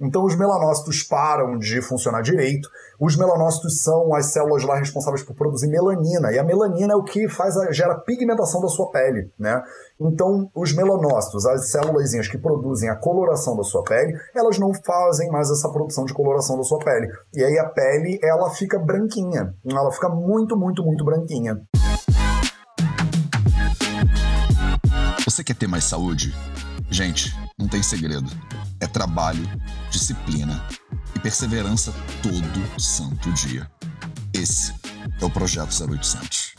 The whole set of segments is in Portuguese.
Então os melanócitos param de funcionar direito. Os melanócitos são as células lá responsáveis por produzir melanina, e a melanina é o que faz a, gera pigmentação da sua pele, né? Então os melanócitos, as células que produzem a coloração da sua pele, elas não fazem mais essa produção de coloração da sua pele. E aí a pele, ela fica branquinha. Ela fica muito, muito, muito branquinha. Você quer ter mais saúde? Gente, não tem segredo. É trabalho, disciplina e perseverança todo santo dia. Esse é o Projeto 0800.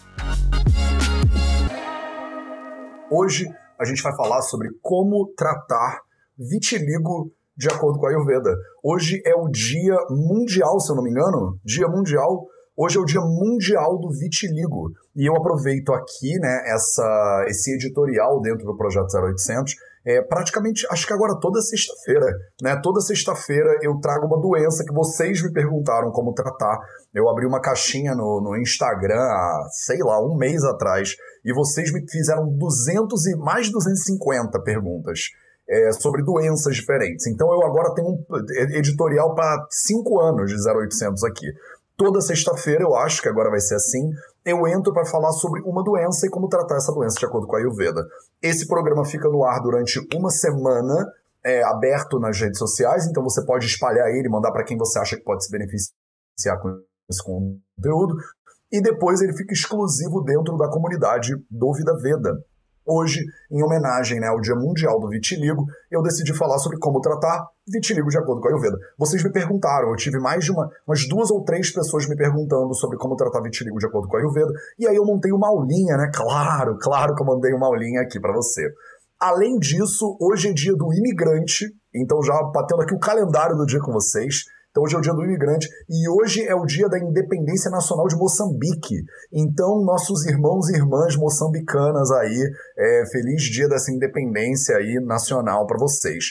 Hoje a gente vai falar sobre como tratar vitiligo de acordo com a Ayurveda. Hoje é o dia mundial, se eu não me engano, dia mundial Hoje é o Dia Mundial do Vitiligo e eu aproveito aqui, né, essa, esse editorial dentro do Projeto 0800 é, praticamente, acho que agora toda sexta-feira, né? Toda sexta-feira eu trago uma doença que vocês me perguntaram como tratar. Eu abri uma caixinha no, no Instagram há, sei lá, um mês atrás e vocês me fizeram 200 e mais de 250 perguntas. É, sobre doenças diferentes. Então eu agora tenho um editorial para cinco anos de 0800 aqui. Toda sexta-feira, eu acho que agora vai ser assim, eu entro para falar sobre uma doença e como tratar essa doença de acordo com a Ayurveda. Esse programa fica no ar durante uma semana, é, aberto nas redes sociais, então você pode espalhar ele, mandar para quem você acha que pode se beneficiar com esse conteúdo. E depois ele fica exclusivo dentro da comunidade do Vida Veda. Hoje, em homenagem né, ao Dia Mundial do Vitiligo, eu decidi falar sobre como tratar vitiligo de acordo com a Ayurveda. Vocês me perguntaram, eu tive mais de uma, umas duas ou três pessoas me perguntando sobre como tratar vitiligo de acordo com a Ayurveda, e aí eu montei uma aulinha, né? Claro, claro que eu mandei uma aulinha aqui para você. Além disso, hoje é dia do imigrante, então já batendo aqui o calendário do dia com vocês. Então hoje é o dia do imigrante e hoje é o dia da independência nacional de Moçambique. Então, nossos irmãos e irmãs moçambicanas aí, é, feliz dia dessa independência aí nacional para vocês.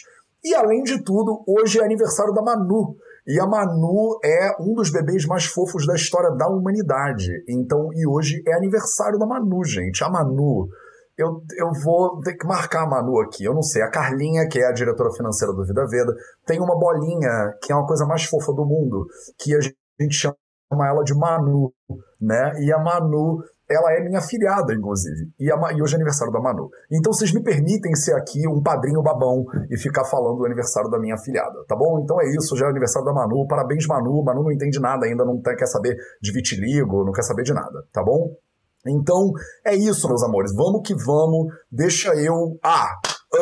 E além de tudo, hoje é aniversário da Manu. E a Manu é um dos bebês mais fofos da história da humanidade. Então, e hoje é aniversário da Manu, gente. A Manu eu, eu vou ter que marcar a Manu aqui. Eu não sei. A Carlinha, que é a diretora financeira do Vida Veda, tem uma bolinha que é uma coisa mais fofa do mundo, que a gente chama ela de Manu, né? E a Manu, ela é minha filhada, inclusive. E, a, e hoje é aniversário da Manu. Então vocês me permitem ser aqui um padrinho babão e ficar falando do aniversário da minha filhada, tá bom? Então é isso, já é aniversário da Manu. Parabéns, Manu. Manu não entende nada ainda, não quer saber de vitiligo, não quer saber de nada, tá bom? Então, é isso, meus amores. Vamos que vamos. Deixa eu. Ah!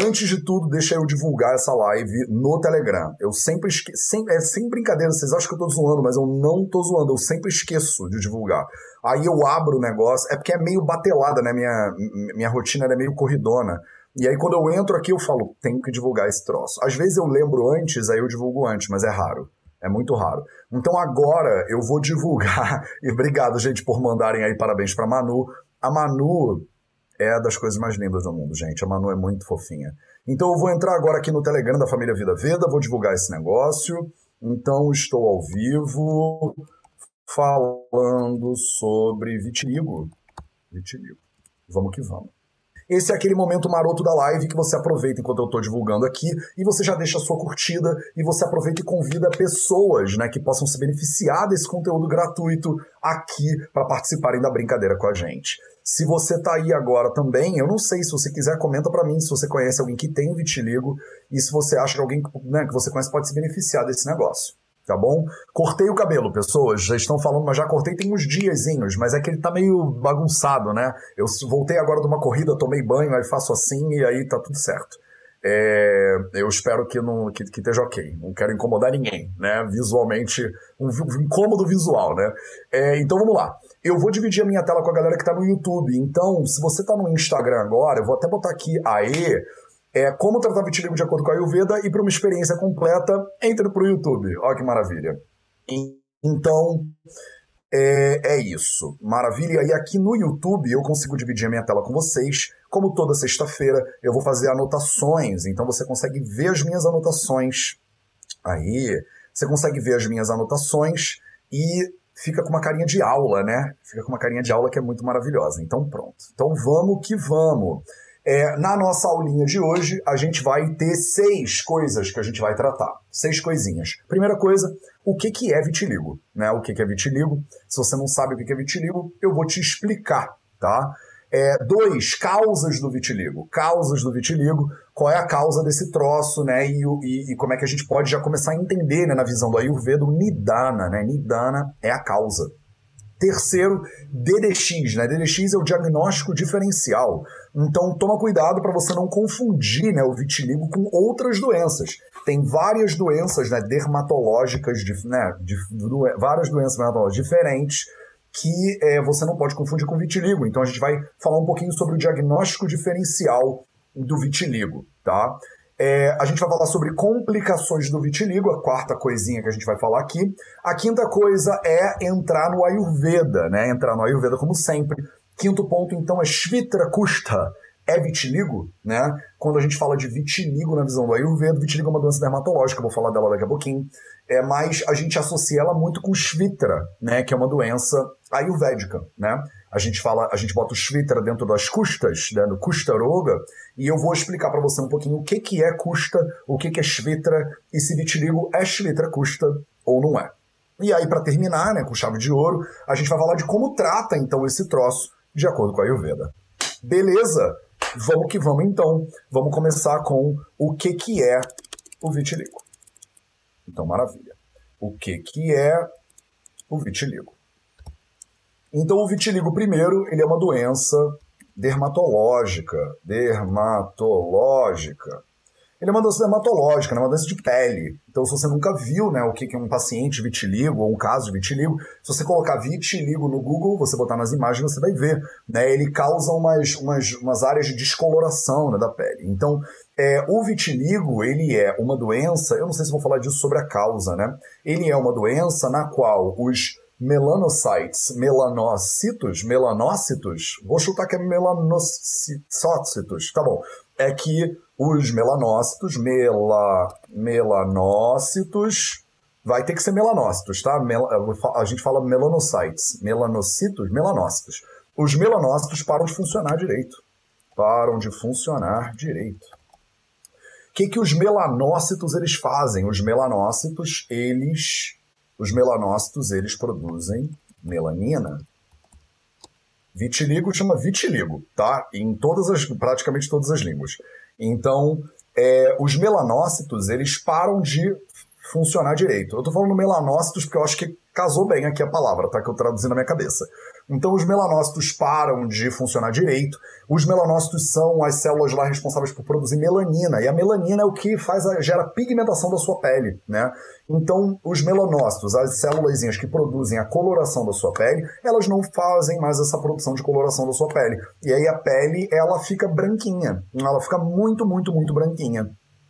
Antes de tudo, deixa eu divulgar essa live no Telegram. Eu sempre esqueço. Sem, é sem brincadeira, vocês acham que eu tô zoando, mas eu não tô zoando. Eu sempre esqueço de divulgar. Aí eu abro o negócio. É porque é meio batelada, né? Minha, minha rotina é meio corridona. E aí, quando eu entro aqui, eu falo, tenho que divulgar esse troço. Às vezes eu lembro antes, aí eu divulgo antes, mas é raro. É muito raro. Então agora eu vou divulgar. E obrigado, gente, por mandarem aí parabéns para Manu. A Manu é das coisas mais lindas do mundo, gente. A Manu é muito fofinha. Então eu vou entrar agora aqui no Telegram da família Vida Veda, vou divulgar esse negócio. Então estou ao vivo falando sobre vitiligo. Vitiligo. Vamos que vamos. Esse é aquele momento maroto da live que você aproveita enquanto eu estou divulgando aqui e você já deixa a sua curtida e você aproveita e convida pessoas, né, que possam se beneficiar desse conteúdo gratuito aqui para participarem da brincadeira com a gente. Se você tá aí agora também, eu não sei, se você quiser, comenta para mim se você conhece alguém que tem vitiligo e se você acha que alguém né, que você conhece pode se beneficiar desse negócio tá bom? Cortei o cabelo, pessoas, já estão falando, mas já cortei tem uns diazinhos, mas é que ele tá meio bagunçado, né? Eu voltei agora de uma corrida, tomei banho, aí faço assim e aí tá tudo certo. É, eu espero que, não, que, que esteja ok. Não quero incomodar ninguém, né? Visualmente, um, um incômodo visual, né? É, então vamos lá. Eu vou dividir a minha tela com a galera que tá no YouTube. Então, se você tá no Instagram agora, eu vou até botar aqui aê é como tratar vitiligo de acordo com a Ayurveda e para uma experiência completa, entre para o YouTube. Olha que maravilha. Então, é, é, isso. Maravilha. E aqui no YouTube eu consigo dividir a minha tela com vocês. Como toda sexta-feira, eu vou fazer anotações. Então você consegue ver as minhas anotações. Aí, você consegue ver as minhas anotações e fica com uma carinha de aula, né? Fica com uma carinha de aula que é muito maravilhosa. Então, pronto. Então, vamos que vamos. É, na nossa aulinha de hoje, a gente vai ter seis coisas que a gente vai tratar. Seis coisinhas. Primeira coisa, o que, que é vitiligo? Né? O que, que é vitiligo? Se você não sabe o que, que é vitiligo, eu vou te explicar, tá? É, dois, causas do vitiligo. Causas do vitiligo, qual é a causa desse troço, né? E, e, e como é que a gente pode já começar a entender, né, na visão do Ayurveda, o Nidana, né? Nidana é a causa. Terceiro, DDX, né? DDX é o diagnóstico diferencial. Então toma cuidado para você não confundir né, o vitiligo com outras doenças. Tem várias doenças né, dermatológicas, né, de, várias doenças dermatológicas diferentes que é, você não pode confundir com vitiligo. Então a gente vai falar um pouquinho sobre o diagnóstico diferencial do vitiligo, tá? É, a gente vai falar sobre complicações do vitiligo, a quarta coisinha que a gente vai falar aqui. A quinta coisa é entrar no Ayurveda, né? Entrar no Ayurveda como sempre. Quinto ponto, então, é Shvitra Kusta. É vitiligo, né? Quando a gente fala de vitiligo na visão do Ayurveda, vitiligo é uma doença dermatológica, vou falar dela daqui a pouquinho. É, mas a gente associa ela muito com Shvitra, né? Que é uma doença ayurvédica, né? A gente fala, a gente bota o Shvitra dentro das custas, né, no Kusta Roga, e eu vou explicar para você um pouquinho o que, que é Kusta, o que, que é Shvitra, e se vitiligo é Shvitra Kusta ou não é. E aí, para terminar, né, com chave de ouro, a gente vai falar de como trata, então, esse troço, de acordo com a Ayurveda. Beleza? Vamos que vamos, então. Vamos começar com o que, que é o vitiligo. Então, maravilha. O que, que é o vitiligo? Então, o vitiligo, primeiro, ele é uma doença dermatológica. Dermatológica. Ele é uma doença dermatológica, né? uma doença de pele. Então, se você nunca viu né, o que é um paciente vitiligo ou um caso de vitiligo, se você colocar vitiligo no Google, você botar nas imagens, você vai ver. Né? Ele causa umas, umas, umas áreas de descoloração né, da pele. Então, é, o vitiligo, ele é uma doença, eu não sei se vou falar disso sobre a causa, né? Ele é uma doença na qual os melanocytes, melanócitos, melanócitos, vou chutar que é melanócitos, tá bom, é que os melanócitos, mela, melanócitos, vai ter que ser melanócitos, tá? Mel, a gente fala melanocytes, melanocitos, melanócitos. Os melanócitos param de funcionar direito. Param de funcionar direito. O que, que os melanócitos eles fazem? Os melanócitos, eles os melanócitos, eles produzem melanina. Vitiligo chama vitiligo, tá? Em todas as, praticamente todas as línguas. Então, é, os melanócitos, eles param de funcionar direito. Eu tô falando melanócitos porque eu acho que casou bem aqui a palavra, tá? Que eu traduzi na minha cabeça. Então os melanócitos param de funcionar direito. Os melanócitos são as células lá responsáveis por produzir melanina, e a melanina é o que faz a, gera pigmentação da sua pele, né? Então os melanócitos, as células que produzem a coloração da sua pele, elas não fazem mais essa produção de coloração da sua pele. E aí a pele, ela fica branquinha. Ela fica muito, muito, muito branquinha.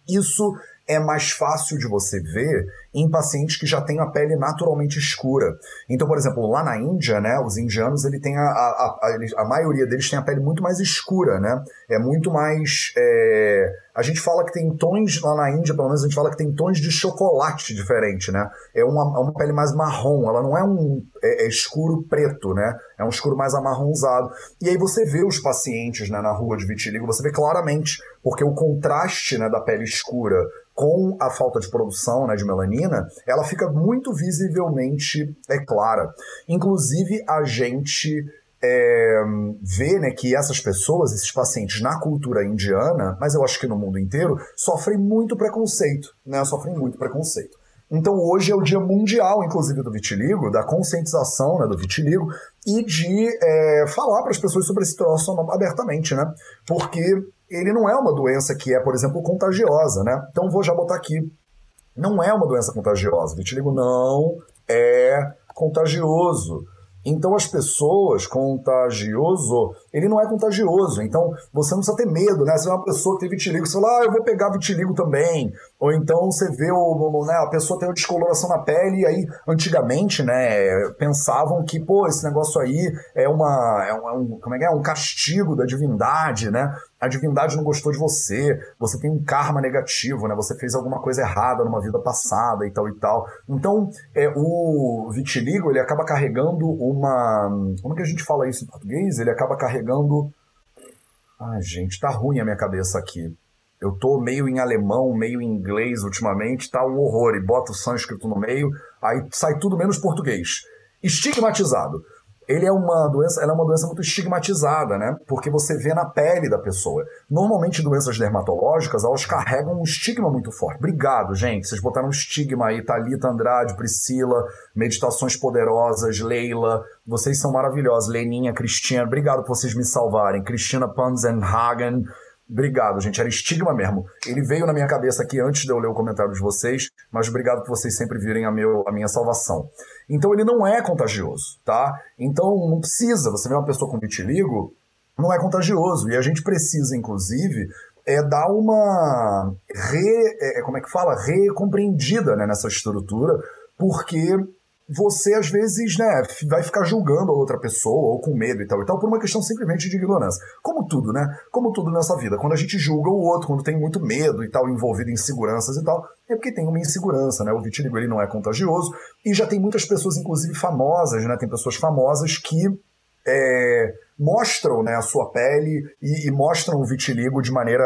Isso é mais fácil de você ver em pacientes que já têm a pele naturalmente escura. Então, por exemplo, lá na Índia, né, os indianos, ele tem a, a, a, a maioria deles tem a pele muito mais escura, né? É muito mais. É... A gente fala que tem tons, lá na Índia, pelo menos, a gente fala que tem tons de chocolate diferente, né? É uma, é uma pele mais marrom, ela não é um é, é escuro preto, né? É um escuro mais amarronzado. E aí você vê os pacientes né, na rua de vitiligo, você vê claramente, porque o contraste né, da pele escura com a falta de produção né, de melanina, ela fica muito visivelmente é clara. Inclusive, a gente é, vê né, que essas pessoas, esses pacientes na cultura indiana, mas eu acho que no mundo inteiro, sofrem muito preconceito, né? Sofrem muito preconceito. Então hoje é o dia mundial, inclusive, do vitiligo, da conscientização né, do vitiligo e de é, falar para as pessoas sobre esse troço abertamente, né? Porque ele não é uma doença que é, por exemplo, contagiosa, né? Então vou já botar aqui. Não é uma doença contagiosa. Vitiligo não é contagioso. Então as pessoas, contagioso, ele não é contagioso. Então você não precisa ter medo, né? Se é uma pessoa que tem vitiligo, você fala, ah, eu vou pegar vitiligo também. Ou então você vê o, né, a pessoa tem uma descoloração na pele, e aí antigamente, né, pensavam que, pô, esse negócio aí é uma. É um, é um como é que é? Um castigo da divindade, né? a divindade não gostou de você, você tem um karma negativo, né? Você fez alguma coisa errada numa vida passada e tal e tal. Então, é, o vitiligo, ele acaba carregando uma... Como que a gente fala isso em português? Ele acaba carregando... Ah, gente, tá ruim a minha cabeça aqui. Eu tô meio em alemão, meio em inglês ultimamente, tá um horror. E bota o sânscrito no meio, aí sai tudo menos português. Estigmatizado ele é uma doença, ela é uma doença muito estigmatizada, né? Porque você vê na pele da pessoa. Normalmente doenças dermatológicas, elas carregam um estigma muito forte. Obrigado, gente. Vocês botaram um estigma aí, Thalita Andrade, Priscila, Meditações Poderosas, Leila, vocês são maravilhosos. Leninha, Cristina, obrigado por vocês me salvarem. Cristina Panzenhagen, Obrigado, gente. Era estigma mesmo. Ele veio na minha cabeça aqui antes de eu ler o comentário de vocês, mas obrigado por vocês sempre virem a, meu, a minha salvação. Então ele não é contagioso, tá? Então não precisa. Você vê uma pessoa com vitiligo, não é contagioso. E a gente precisa, inclusive, é dar uma re, é, como é que fala? recompreendida né, nessa estrutura, porque você às vezes, né, vai ficar julgando a outra pessoa ou com medo e tal e tal por uma questão simplesmente de ignorância. Como tudo, né? Como tudo nessa vida. Quando a gente julga o outro, quando tem muito medo e tal, envolvido em inseguranças e tal, é porque tem uma insegurança, né? O vitiligo ele não é contagioso e já tem muitas pessoas, inclusive famosas, né? Tem pessoas famosas que é, mostram né, a sua pele e, e, mostram o vitiligo de maneira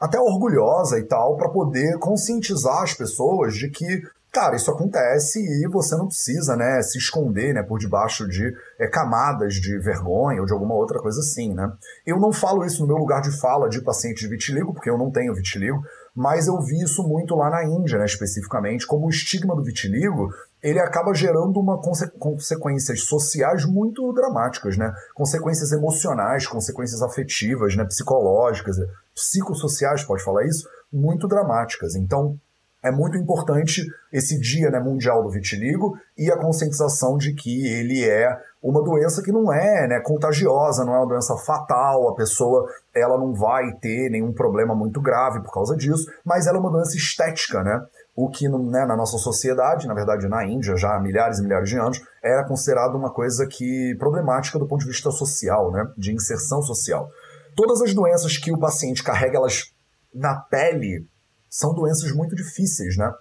até orgulhosa e tal, para poder conscientizar as pessoas de que Cara, isso acontece e você não precisa, né, se esconder, né, por debaixo de é, camadas de vergonha ou de alguma outra coisa assim, né. Eu não falo isso no meu lugar de fala de paciente de vitiligo, porque eu não tenho vitiligo, mas eu vi isso muito lá na Índia, né, especificamente, como o estigma do vitiligo, ele acaba gerando uma conse consequências sociais muito dramáticas, né, consequências emocionais, consequências afetivas, né, psicológicas, psicossociais, pode falar isso, muito dramáticas. Então, é muito importante esse dia né, mundial do vitiligo e a conscientização de que ele é uma doença que não é né, contagiosa, não é uma doença fatal, a pessoa ela não vai ter nenhum problema muito grave por causa disso, mas ela é uma doença estética, né? O que né, na nossa sociedade, na verdade na Índia, já há milhares e milhares de anos, era considerado uma coisa que problemática do ponto de vista social, né? De inserção social. Todas as doenças que o paciente carrega elas na pele são doenças muito difíceis, né?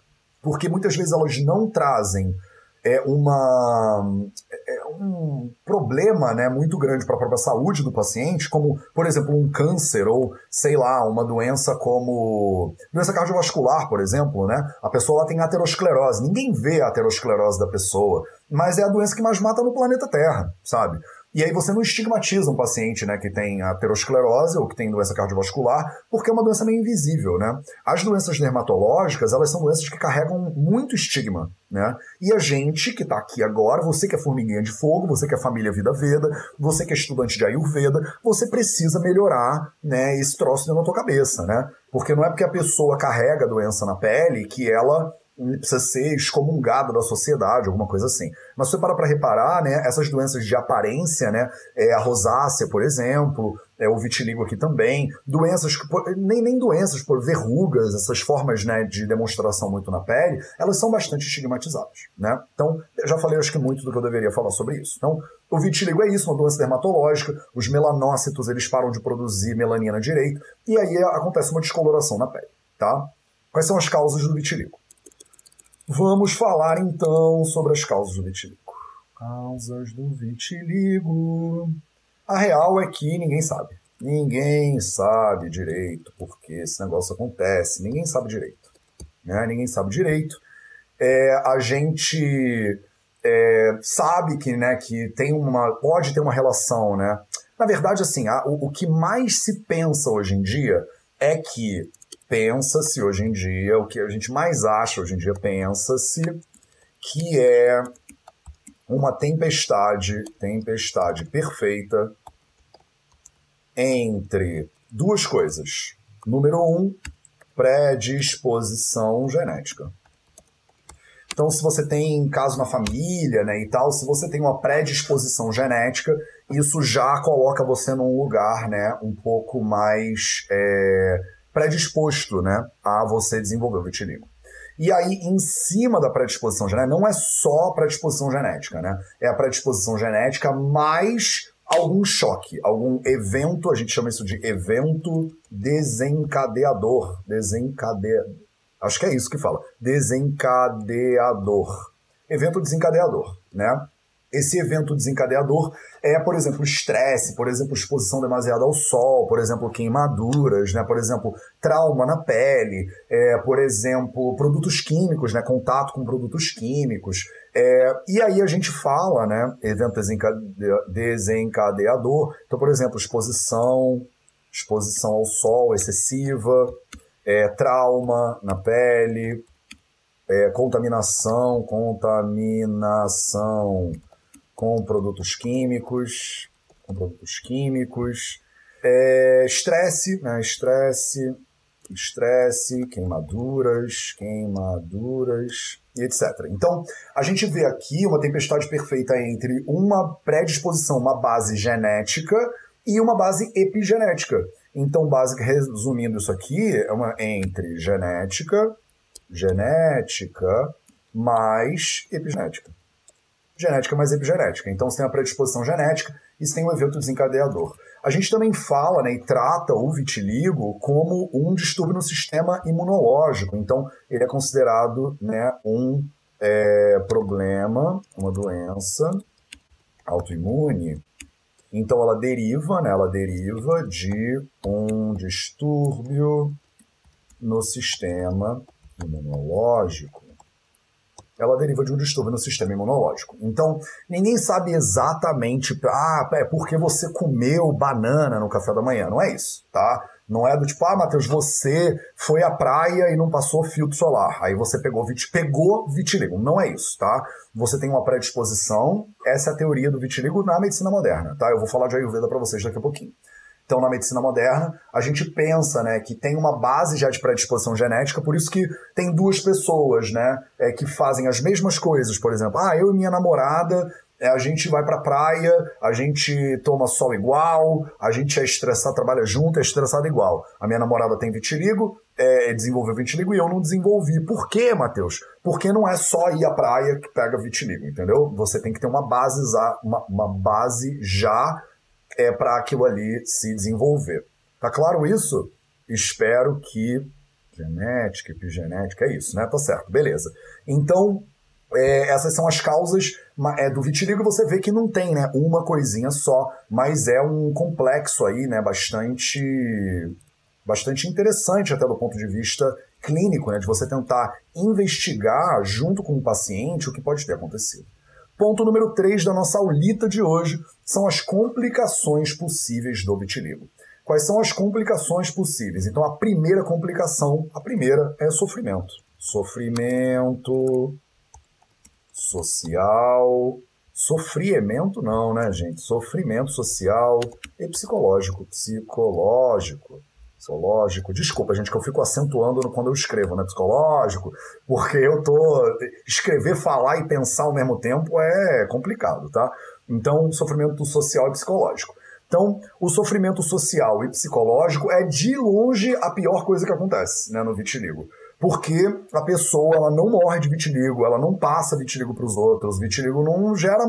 Porque muitas vezes elas não trazem é, uma, é, um problema né, muito grande para a própria saúde do paciente, como, por exemplo, um câncer ou, sei lá, uma doença como doença cardiovascular, por exemplo, né? A pessoa lá tem aterosclerose. Ninguém vê a aterosclerose da pessoa, mas é a doença que mais mata no planeta Terra, sabe? E aí você não estigmatiza um paciente né, que tem aterosclerose ou que tem doença cardiovascular, porque é uma doença meio invisível, né? As doenças dermatológicas, elas são doenças que carregam muito estigma, né? E a gente que está aqui agora, você que é formiguinha de fogo, você que é família Vida Veda, você que é estudante de Ayurveda, você precisa melhorar né, esse troço dentro da tua cabeça, né? Porque não é porque a pessoa carrega a doença na pele que ela precisa ser excomungado da sociedade, alguma coisa assim. Mas se você para para reparar, né, essas doenças de aparência, né, é a rosácea, por exemplo, é o vitiligo aqui também, doenças, nem, nem doenças, por verrugas, essas formas né, de demonstração muito na pele, elas são bastante estigmatizadas, né? Então, já falei acho que muito do que eu deveria falar sobre isso. Então, o vitiligo é isso, uma doença dermatológica, os melanócitos, eles param de produzir melanina direito, e aí acontece uma descoloração na pele, tá? Quais são as causas do vitiligo? Vamos falar então sobre as causas do vitiligo. Causas do vitiligo. A real é que ninguém sabe. Ninguém sabe direito porque esse negócio acontece. Ninguém sabe direito. Né? Ninguém sabe direito. É, a gente é, sabe que, né, que tem uma, pode ter uma relação, né? Na verdade, assim, a, o, o que mais se pensa hoje em dia é que pensa-se hoje em dia, o que a gente mais acha hoje em dia, pensa-se que é uma tempestade, tempestade perfeita entre duas coisas. Número um, predisposição genética. Então, se você tem caso na família, né, e tal, se você tem uma predisposição genética, isso já coloca você num lugar, né, um pouco mais é, predisposto né, a você desenvolver o vitiligo. E aí, em cima da predisposição genética, não é só predisposição genética, né? É a predisposição genética mais algum choque, algum evento, a gente chama isso de evento desencadeador. Desencadeador. Acho que é isso que fala. Desencadeador. Evento desencadeador, né? Esse evento desencadeador é, por exemplo, estresse, por exemplo, exposição demasiada ao sol, por exemplo, queimaduras, né? por exemplo, trauma na pele, é, por exemplo, produtos químicos, né? contato com produtos químicos. É, e aí a gente fala, né, evento desencadeador, então, por exemplo, exposição, exposição ao sol excessiva, é, trauma na pele, é, contaminação, contaminação com produtos químicos, com produtos químicos, é, estresse, né? Estresse, estresse, queimaduras, queimaduras e etc. Então, a gente vê aqui uma tempestade perfeita entre uma predisposição, uma base genética e uma base epigenética. Então, base, resumindo isso aqui, é uma entre genética, genética mais epigenética. Genética mais epigenética. Então você tem a predisposição genética e você tem um evento desencadeador. A gente também fala né, e trata o vitiligo como um distúrbio no sistema imunológico. Então ele é considerado né, um é, problema, uma doença autoimune. Então ela deriva, né, ela deriva de um distúrbio no sistema imunológico, ela deriva de um distúrbio no sistema imunológico. Então, ninguém sabe exatamente, ah, é porque você comeu banana no café da manhã. Não é isso, tá? Não é do tipo, ah, Matheus, você foi à praia e não passou filtro solar. Aí você pegou, vit pegou vitiligo. Não é isso, tá? Você tem uma predisposição. Essa é a teoria do vitiligo na medicina moderna, tá? Eu vou falar de Ayurveda para vocês daqui a pouquinho. Então, na medicina moderna, a gente pensa né, que tem uma base já de predisposição genética, por isso que tem duas pessoas né, é, que fazem as mesmas coisas. Por exemplo, ah, eu e minha namorada, é, a gente vai pra praia, a gente toma sol igual, a gente é estressado, trabalha junto, é estressado igual. A minha namorada tem vitiligo, é, desenvolveu vitiligo e eu não desenvolvi. Por quê, Matheus? Porque não é só ir à praia que pega vitiligo, entendeu? Você tem que ter uma base, uma, uma base já é para aquilo ali se desenvolver. Tá claro isso? Espero que genética, epigenética, é isso, né? Tá certo, beleza. Então, é, essas são as causas é, do vitiligo. Você vê que não tem, né, uma coisinha só, mas é um complexo aí, né, bastante, bastante interessante até do ponto de vista clínico, né, de você tentar investigar junto com o paciente o que pode ter acontecido. Ponto número 3 da nossa aulita de hoje são as complicações possíveis do vitiligo. Quais são as complicações possíveis? Então, a primeira complicação, a primeira é sofrimento. Sofrimento social. Sofrimento não, né, gente? Sofrimento social e psicológico. Psicológico psicológico. Desculpa, gente, que eu fico acentuando quando eu escrevo, né? Psicológico, porque eu tô. Escrever, falar e pensar ao mesmo tempo é complicado, tá? Então, sofrimento social e psicológico. Então, o sofrimento social e psicológico é de longe a pior coisa que acontece né, no vitiligo porque a pessoa ela não morre de vitiligo, ela não passa vitiligo para os outros, vitiligo não gera,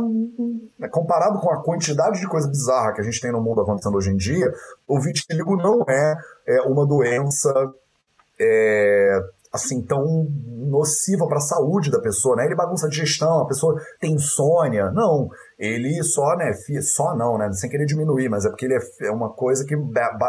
né, comparado com a quantidade de coisa bizarra que a gente tem no mundo acontecendo hoje em dia, o vitiligo não é, é uma doença é, assim tão nociva para a saúde da pessoa, né? Ele bagunça a digestão, a pessoa tem insônia. Não, ele só, né, só não, né, sem querer diminuir, mas é porque ele é, é uma coisa que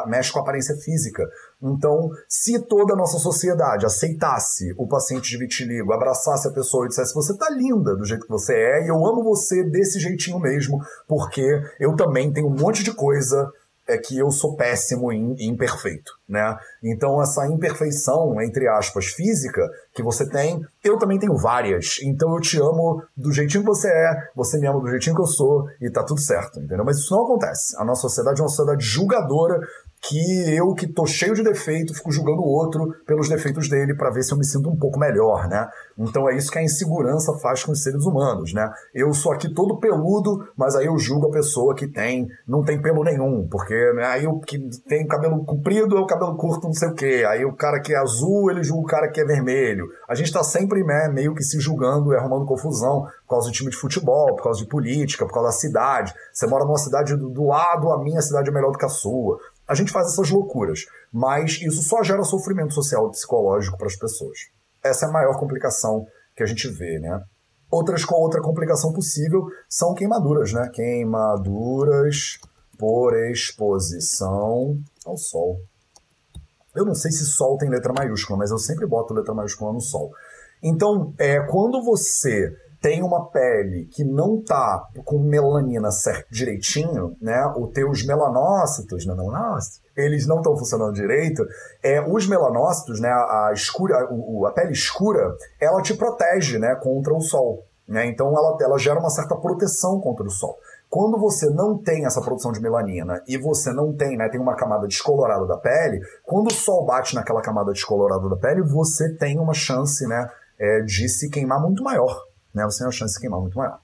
mexe com a aparência física. Então, se toda a nossa sociedade aceitasse o paciente de vitiligo, abraçasse a pessoa e dissesse, você tá linda do jeito que você é, e eu amo você desse jeitinho mesmo, porque eu também tenho um monte de coisa é que eu sou péssimo e imperfeito, né? Então essa imperfeição, entre aspas, física que você tem, eu também tenho várias. Então eu te amo do jeitinho que você é, você me ama do jeitinho que eu sou e tá tudo certo, entendeu? Mas isso não acontece. A nossa sociedade é uma sociedade julgadora que eu que tô cheio de defeito fico julgando o outro pelos defeitos dele para ver se eu me sinto um pouco melhor, né? Então é isso que a insegurança faz com os seres humanos, né? Eu sou aqui todo peludo, mas aí eu julgo a pessoa que tem não tem pelo nenhum, porque né, aí o que tem cabelo comprido é o cabelo curto, não sei o quê. Aí o cara que é azul, ele julga o cara que é vermelho. A gente tá sempre né, meio que se julgando e arrumando confusão por causa do time de futebol, por causa de política, por causa da cidade. Você mora numa cidade do, do lado, a minha cidade é melhor do que a sua. A gente faz essas loucuras, mas isso só gera sofrimento social e psicológico para as pessoas. Essa é a maior complicação que a gente vê, né? Outras com outra complicação possível são queimaduras, né? Queimaduras por exposição ao sol. Eu não sei se sol tem letra maiúscula, mas eu sempre boto letra maiúscula no sol. Então, é, quando você tem uma pele que não tá com melanina certo, direitinho, né? Os teus melanócitos, né? melanócitos, eles não estão funcionando direito, é, os melanócitos, né? A, escura, a, a pele escura, ela te protege, né? Contra o sol. Né? Então ela, ela gera uma certa proteção contra o sol. Quando você não tem essa produção de melanina e você não tem, né, tem uma camada descolorada da pele, quando o sol bate naquela camada descolorada da pele, você tem uma chance, né, é, de se queimar muito maior, né? Você tem uma chance de queimar muito maior.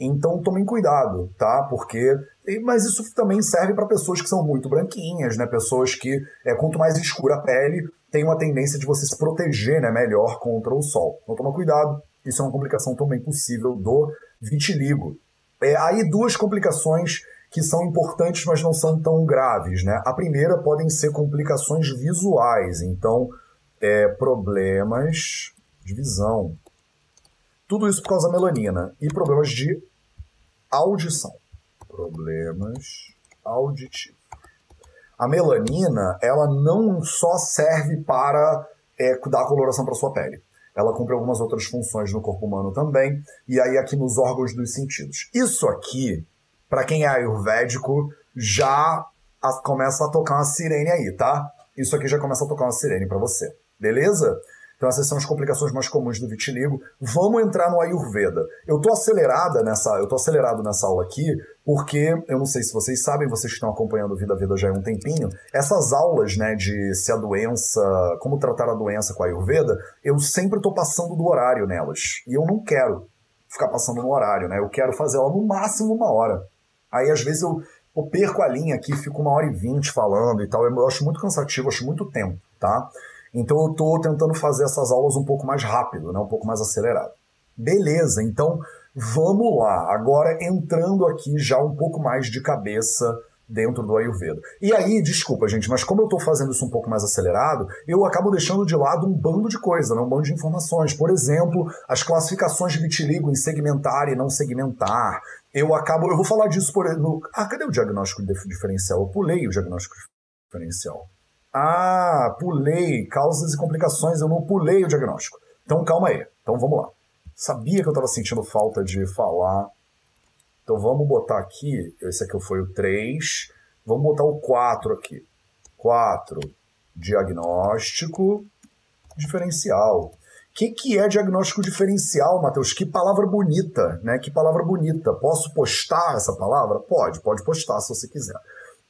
Então tomem cuidado, tá? Porque mas isso também serve para pessoas que são muito branquinhas, né? Pessoas que é, quanto mais escura a pele, tem uma tendência de você se proteger, né, melhor contra o sol. Então toma cuidado. Isso é uma complicação também possível do vitiligo. É, aí duas complicações que são importantes, mas não são tão graves, né? A primeira podem ser complicações visuais, então é, problemas de visão. Tudo isso por causa da melanina e problemas de audição. Problemas auditivos. A melanina, ela não só serve para é, dar coloração para sua pele ela cumpre algumas outras funções no corpo humano também, e aí aqui nos órgãos dos sentidos. Isso aqui, para quem é ayurvédico, já começa a tocar uma sirene aí, tá? Isso aqui já começa a tocar uma sirene para você, beleza? Então essas são as complicações mais comuns do vitiligo. Vamos entrar no Ayurveda. Eu tô acelerada nessa, eu tô acelerado nessa aula aqui, porque eu não sei se vocês sabem, vocês que estão acompanhando Vida Vida já há um tempinho, essas aulas, né, de se a doença, como tratar a doença com a Ayurveda, eu sempre tô passando do horário nelas. E eu não quero ficar passando no horário, né? Eu quero fazer ela no máximo uma hora. Aí às vezes eu, eu perco a linha aqui, fico uma hora e vinte falando e tal. Eu acho muito cansativo, acho muito tempo, tá? Então eu estou tentando fazer essas aulas um pouco mais rápido, né? um pouco mais acelerado. Beleza, então vamos lá. Agora entrando aqui já um pouco mais de cabeça dentro do Ayurveda. E aí, desculpa, gente, mas como eu estou fazendo isso um pouco mais acelerado, eu acabo deixando de lado um bando de coisa, né? um bando de informações. Por exemplo, as classificações de vitiligo em segmentar e não segmentar. Eu acabo, eu vou falar disso por no, Ah, cadê o diagnóstico diferencial? Eu pulei o diagnóstico diferencial. Ah, pulei causas e complicações, eu não pulei o diagnóstico. Então calma aí. Então vamos lá. Sabia que eu estava sentindo falta de falar. Então vamos botar aqui, esse aqui foi o 3. Vamos botar o 4 aqui. 4. Diagnóstico diferencial. O que, que é diagnóstico diferencial, Matheus? Que palavra bonita, né? Que palavra bonita. Posso postar essa palavra? Pode, pode postar se você quiser.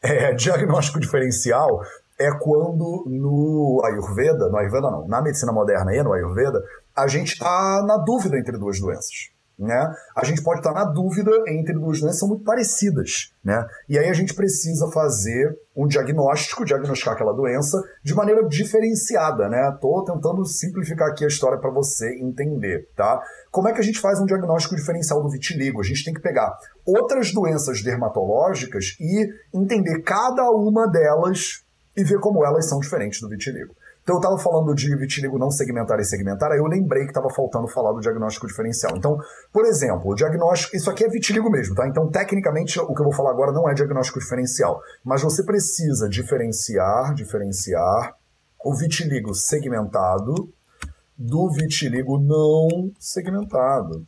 É, diagnóstico diferencial é quando no Ayurveda, no Ayurveda não, na medicina moderna e no Ayurveda, a gente está na dúvida entre duas doenças. Né? A gente pode estar tá na dúvida entre duas doenças são muito parecidas, né? E aí a gente precisa fazer um diagnóstico, diagnosticar aquela doença de maneira diferenciada, né? Tentando simplificar aqui a história para você entender, tá? Como é que a gente faz um diagnóstico diferencial do vitiligo? A gente tem que pegar outras doenças dermatológicas e entender cada uma delas e ver como elas são diferentes do vitiligo. Então eu estava falando de vitiligo não segmentar e segmentar, aí eu lembrei que estava faltando falar do diagnóstico diferencial. Então, por exemplo, o diagnóstico, isso aqui é vitiligo mesmo, tá? Então, tecnicamente, o que eu vou falar agora não é diagnóstico diferencial, mas você precisa diferenciar, diferenciar o vitiligo segmentado do vitiligo não segmentado.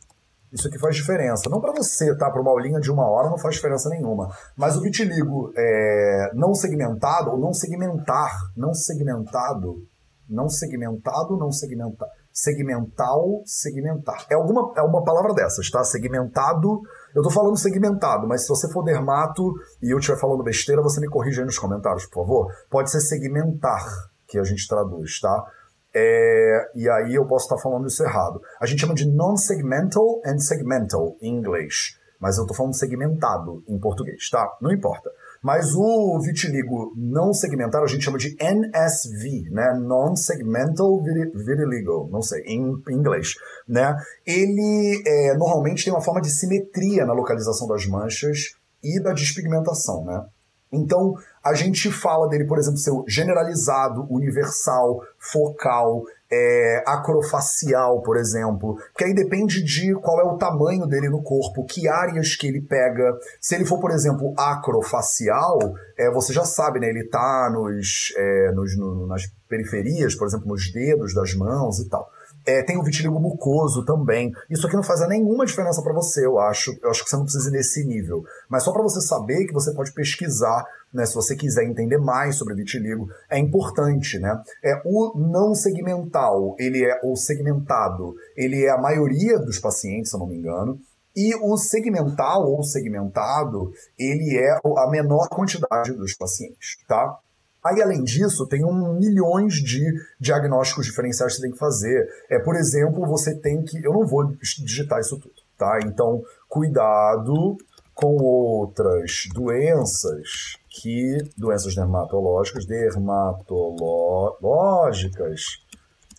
Isso aqui faz diferença. Não para você, tá? Para uma aulinha de uma hora não faz diferença nenhuma. Mas o vitiligo é, não segmentado, ou não segmentar, não segmentado, não segmentado, não segmentar. Segmental, segmentar. É, alguma, é uma palavra dessas, tá? Segmentado. Eu tô falando segmentado, mas se você for dermato e eu estiver falando besteira, você me corrige aí nos comentários, por favor. Pode ser segmentar, que a gente traduz, tá? É, e aí eu posso estar falando isso errado. A gente chama de non-segmental and segmental em inglês. Mas eu estou falando segmentado em português, tá? Não importa. Mas o vitiligo não segmentado a gente chama de NSV, né? Non-segmental vitiligo, não sei, em inglês, né? Ele é, normalmente tem uma forma de simetria na localização das manchas e da despigmentação, né? Então, a gente fala dele, por exemplo, ser generalizado, universal, focal, é, acrofacial, por exemplo, que aí depende de qual é o tamanho dele no corpo, que áreas que ele pega. Se ele for, por exemplo, acrofacial, é, você já sabe, né? Ele tá nos, é, nos no, nas periferias, por exemplo, nos dedos das mãos e tal. É, tem o vitiligo mucoso também. Isso aqui não faz nenhuma diferença para você, eu acho. Eu acho que você não precisa ir nesse nível. Mas só para você saber que você pode pesquisar, né, se você quiser entender mais sobre vitiligo, é importante, né? É o não segmental, ele é o segmentado, ele é a maioria dos pacientes, se eu não me engano. E o segmental ou segmentado, ele é a menor quantidade dos pacientes, tá? Aí, além disso, tem um milhões de diagnósticos diferenciais que você tem que fazer. É, por exemplo, você tem que. Eu não vou digitar isso tudo, tá? Então, cuidado com outras doenças que. doenças dermatológicas, dermatológicas,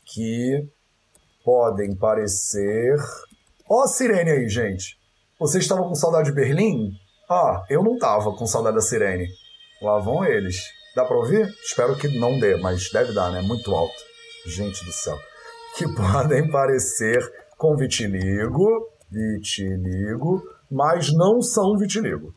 que podem parecer. Ó, a sirene aí, gente. Vocês estavam com saudade de Berlim? Ah, eu não tava com saudade da sirene. Lá vão eles. Dá pra ouvir? Espero que não dê, mas deve dar, né? Muito alto. Gente do céu. Que podem parecer com vitiligo, vitiligo, mas não são vitiligo.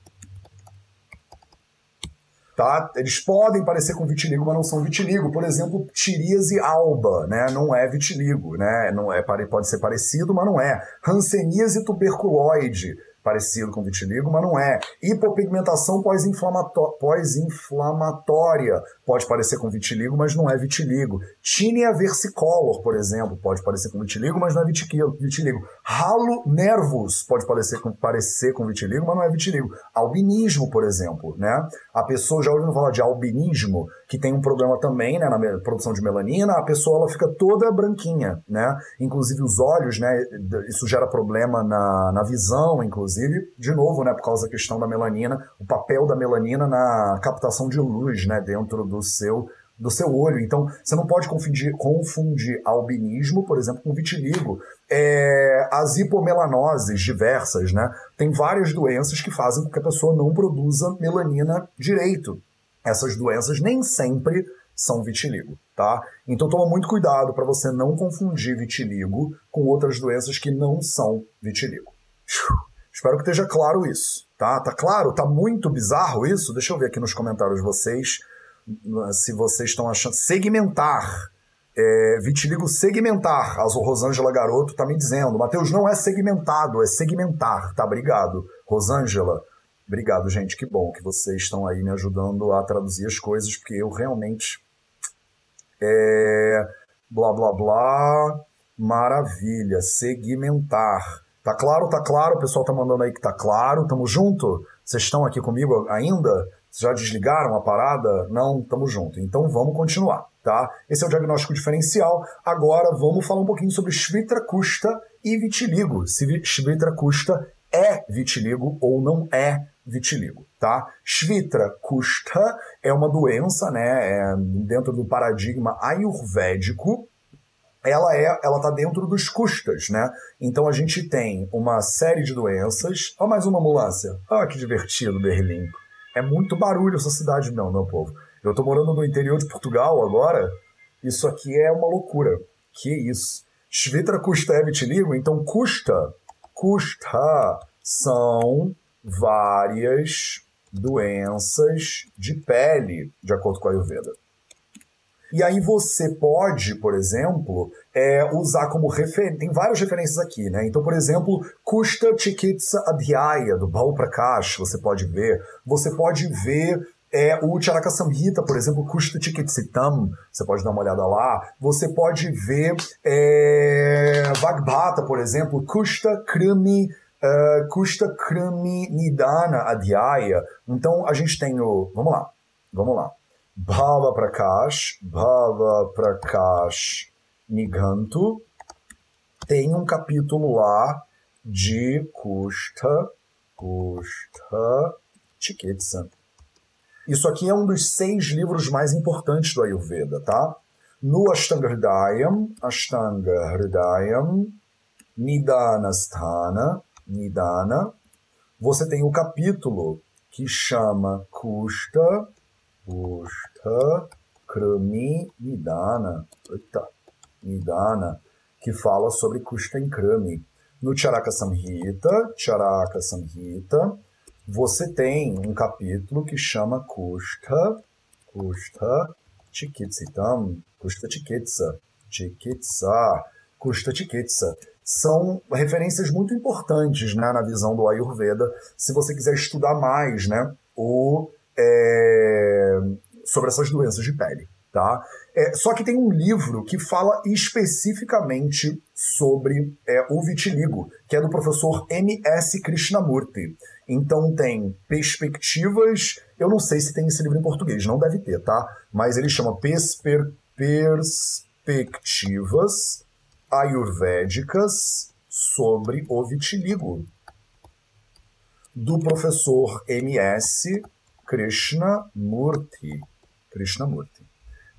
Tá? Eles podem parecer com vitiligo, mas não são vitiligo. Por exemplo, tiríase alba, né? Não é vitiligo, né? Não é, pode ser parecido, mas não é. Hanseníase tuberculoide parecido com vitiligo, mas não é. Hipopigmentação pós-inflamatória pode parecer com vitiligo, mas não é vitiligo. Tinea versicolor, por exemplo, pode parecer com vitiligo, mas não é vitiligo. Halo nervus pode parecer com, parecer com vitiligo, mas não é vitiligo. Albinismo, por exemplo, né? A pessoa já ouviu falar de albinismo, que tem um problema também, né, na produção de melanina, a pessoa ela fica toda branquinha, né? Inclusive os olhos, né? Isso gera problema na, na visão, inclusive, de novo, né, por causa da questão da melanina, o papel da melanina na captação de luz, né, dentro do seu do seu olho. Então, você não pode confundir, confundir albinismo, por exemplo, com vitiligo. É, as hipomelanoses diversas, né? Tem várias doenças que fazem com que a pessoa não produza melanina direito essas doenças nem sempre são vitiligo, tá? Então toma muito cuidado para você não confundir vitiligo com outras doenças que não são vitiligo. Espero que esteja claro isso, tá? Tá claro? Tá muito bizarro isso? Deixa eu ver aqui nos comentários vocês se vocês estão achando segmentar é, vitiligo segmentar. A Rosângela Garoto tá me dizendo. Matheus, não é segmentado, é segmentar, tá? Obrigado, Rosângela. Obrigado, gente. Que bom que vocês estão aí me ajudando a traduzir as coisas, porque eu realmente. É. Blá blá blá. Maravilha. Segmentar. Tá claro? Tá claro? O pessoal tá mandando aí que tá claro. Tamo junto? Vocês estão aqui comigo ainda? Já desligaram a parada? Não? Tamo junto. Então vamos continuar, tá? Esse é o diagnóstico diferencial. Agora vamos falar um pouquinho sobre Schwitter custa e vitiligo. Se Schwitter custa é vitiligo ou não é vitiligo, tá? Shvitra Kushta é uma doença, né, é dentro do paradigma ayurvédico, ela é, ela tá dentro dos custas, né? Então a gente tem uma série de doenças. Ó, mais uma ambulância. Ah, que divertido, Berlim. É muito barulho essa cidade, não, meu povo. Eu tô morando no interior de Portugal agora. Isso aqui é uma loucura. Que isso? Shvitra custa é vitiligo, então custa, custa são várias doenças de pele, de acordo com a Ayurveda. E aí você pode, por exemplo, é, usar como referência. Tem várias referências aqui, né? Então, por exemplo, Kushta Chikitsa Adhyaya, do Bal Prakash, você pode ver. Você pode ver é, o Charaka Samhita, por exemplo, Kushta Chikitsitam, você pode dar uma olhada lá. Você pode ver é, Vagbhata, por exemplo, Kushta Krami uh, custa krami nidana adhyaya. Então a gente tem o. Vamos lá, vamos lá. Bhava Prakash, Bhava Prakash Nigantu. Tem um capítulo lá de Kusta, Kusta Chikitsa. Isso aqui é um dos seis livros mais importantes do Ayurveda, tá? No Ashtanga Hridayam, Ashtanga Hridayam, Nidanasthana, Nidana, você tem o capítulo que chama Kusta, Kusta, Krami, Nidana. Eita, Nidana, que fala sobre Kushta Enkrami. No Charaka Samhita, Charaka Samhita, você tem um capítulo que chama Kushta, Kushta Chikitsitam, Kushta Chikitsa, Chikitsa, Kushta Chikitsa. São referências muito importantes né, na visão do Ayurveda, se você quiser estudar mais né, o, é, sobre essas doenças de pele. Tá? É, só que tem um livro que fala especificamente sobre é, o vitiligo, que é do professor M.S. Krishnamurti. Então tem perspectivas. Eu não sei se tem esse livro em português, não deve ter, tá? Mas ele chama Perspectivas Ayurvédicas sobre o vitiligo. Do professor M.S. Krishnamurti. Krishnamurti.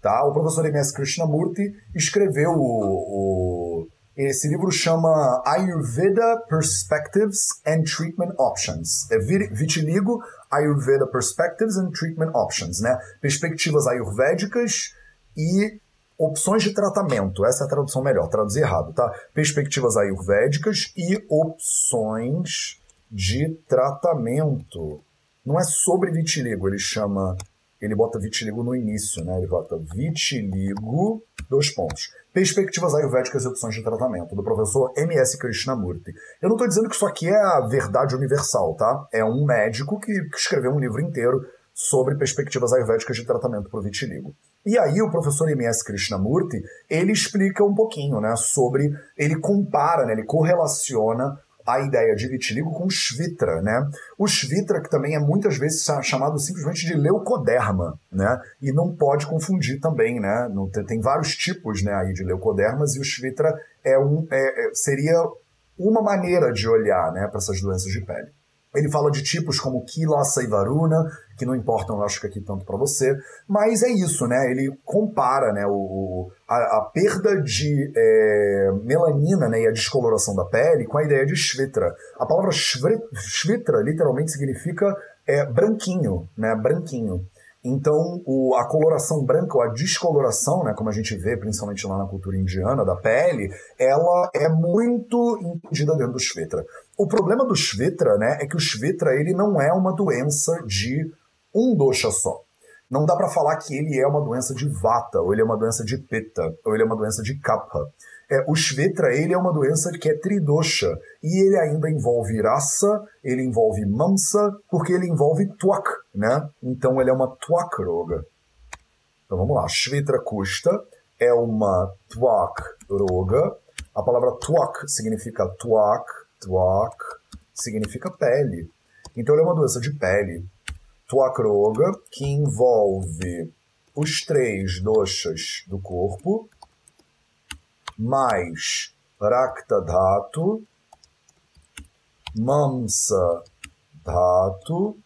Tá? O professor M.S. Krishnamurti escreveu o, o, esse livro chama Ayurveda Perspectives and Treatment Options. É vitiligo, Ayurveda Perspectives and Treatment Options, né? Perspectivas ayurvédicas e opções de tratamento. Essa é a tradução melhor, traduzir errado, tá? Perspectivas ayurvédicas e opções de tratamento. Não é sobre vitiligo, ele chama ele bota vitiligo no início, né? Ele bota vitiligo, dois pontos. Perspectivas Ayurvédicas e Opções de Tratamento, do professor M.S. Krishnamurti. Eu não estou dizendo que isso aqui é a verdade universal, tá? É um médico que, que escreveu um livro inteiro sobre perspectivas ayurvédicas de tratamento para o vitiligo. E aí o professor M.S. Krishnamurti, ele explica um pouquinho, né, sobre, ele compara, né, ele correlaciona a ideia de vitiligo com Shvitra, né? O Shvitra, que também é muitas vezes chamado simplesmente de leucoderma, né? E não pode confundir também, né? Tem vários tipos né, aí de leucodermas e o Shvitra é um, é, é seria uma maneira de olhar né, para essas doenças de pele. Ele fala de tipos como Kilasa e Varuna, que não importam, eu acho que aqui tanto para você, mas é isso, né? Ele compara né, o, a, a perda de é, melanina né, e a descoloração da pele com a ideia de Shvitra. A palavra Shvitra literalmente significa é, branquinho, né? Branquinho. Então, o, a coloração branca, ou a descoloração, né, como a gente vê principalmente lá na cultura indiana, da pele, ela é muito entendida dentro do Shvetra. O problema do Shvetra né, é que o Shvetra ele não é uma doença de um dosha só. Não dá para falar que ele é uma doença de vata, ou ele é uma doença de pitta, ou ele é uma doença de kapha. É, o Shvetra ele é uma doença que é tridosha e ele ainda envolve raça, ele envolve mamsa, porque ele envolve tuak, né? Então ele é uma tuak roga. Então vamos lá, Shvetra Kusta é uma tuak roga. A palavra tuak significa tuak, tuak significa pele. Então ele é uma doença de pele. Tuak roga que envolve os três doshas do corpo, mais Rakta Dhatu, Mamsa Dhatu,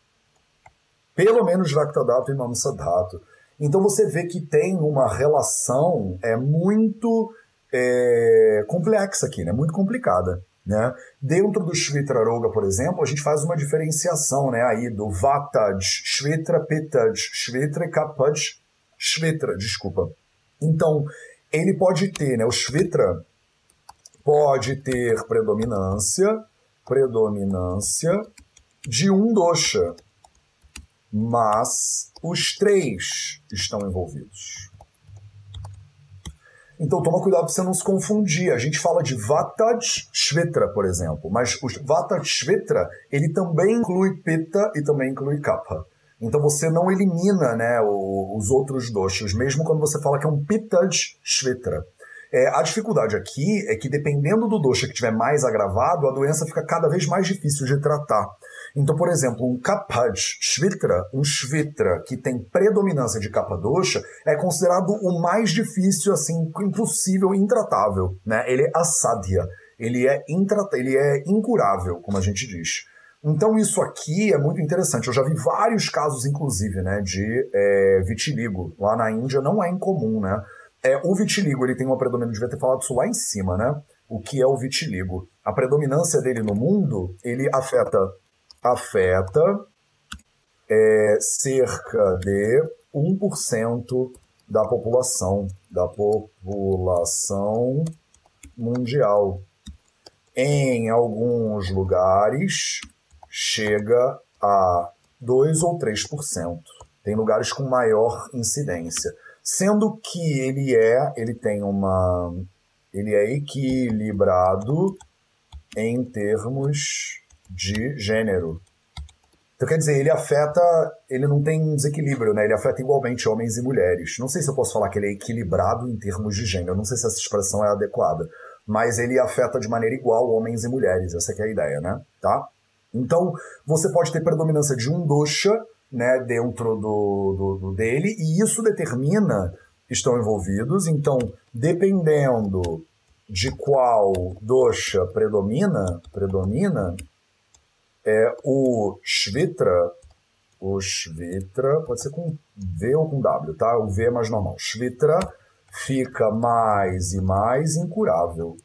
pelo menos Rakta Dhatu e Mamsa Dhatu. Então você vê que tem uma relação é muito é, complexa aqui, né? muito complicada. Né? Dentro do Shvitra Roga, por exemplo, a gente faz uma diferenciação né? aí do Vatad, Shvitra, Pittad, Shvitra e Kapad, Shvitra, desculpa. Então, ele pode ter, né, o Shvitra pode ter predominância, predominância de um dosha, mas os três estão envolvidos. Então toma cuidado para você não se confundir. A gente fala de Vatad Shvetra, por exemplo, mas o Vatad Shvetra ele também inclui Pitta e também inclui Kapha. Então você não elimina né, os outros doshas, mesmo quando você fala que é um Pitaj Shvitra. É, a dificuldade aqui é que, dependendo do dosha que tiver mais agravado, a doença fica cada vez mais difícil de tratar. Então, por exemplo, um Kapaj Shvitra, um Shvitra que tem predominância de capa dosha, é considerado o mais difícil, assim, impossível, intratável. Né? Ele é asadhya, ele é, ele é incurável, como a gente diz. Então isso aqui é muito interessante. Eu já vi vários casos, inclusive, né, de é, vitiligo. Lá na Índia não é incomum, né? É, o vitiligo ele tem uma predominância, devia ter falado isso lá em cima, né? O que é o vitiligo? A predominância dele no mundo, ele afeta, afeta é, cerca de 1% da população, da população mundial. Em alguns lugares chega a 2 ou 3%. Tem lugares com maior incidência, sendo que ele é, ele tem uma ele é equilibrado em termos de gênero. Então, quer dizer, ele afeta, ele não tem desequilíbrio, né? Ele afeta igualmente homens e mulheres. Não sei se eu posso falar que ele é equilibrado em termos de gênero, não sei se essa expressão é adequada, mas ele afeta de maneira igual homens e mulheres, essa é a ideia, né? Tá? Então, você pode ter predominância de um dosha, né, dentro do, do, do dele, e isso determina estão envolvidos. Então, dependendo de qual dosha predomina, predomina é o Shvitra, o Shvitra, pode ser com V ou com W, tá? O V é mais normal. Shvitra fica mais e mais incurável.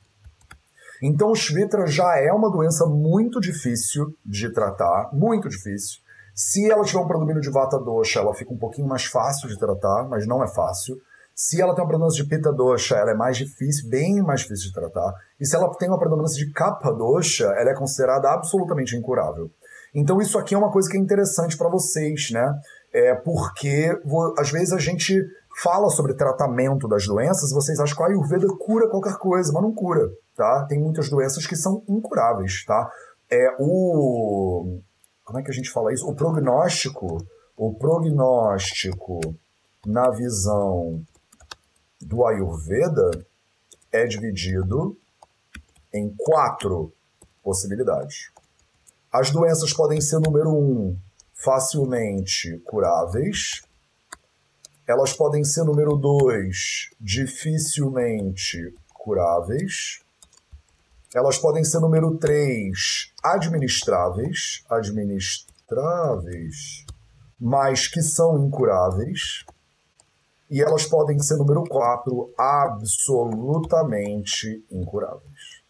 Então, o Shvitra já é uma doença muito difícil de tratar, muito difícil. Se ela tiver um predomínio de Vata Dosha, ela fica um pouquinho mais fácil de tratar, mas não é fácil. Se ela tem uma predominância de Pitta Dosha, ela é mais difícil, bem mais difícil de tratar. E se ela tem uma predominância de Kapha Dosha, ela é considerada absolutamente incurável. Então isso aqui é uma coisa que é interessante para vocês, né? É porque às vezes a gente fala sobre tratamento das doenças, vocês acham que a Ayurveda cura qualquer coisa, mas não cura, tá? Tem muitas doenças que são incuráveis, tá? É o como é que a gente fala isso? O prognóstico, o prognóstico na visão do Ayurveda é dividido em quatro possibilidades. As doenças podem ser, número um, facilmente curáveis. Elas podem ser, número dois, dificilmente curáveis. Elas podem ser, número três, administráveis. Administráveis, mas que são incuráveis e elas podem ser, número 4, absolutamente incuráveis.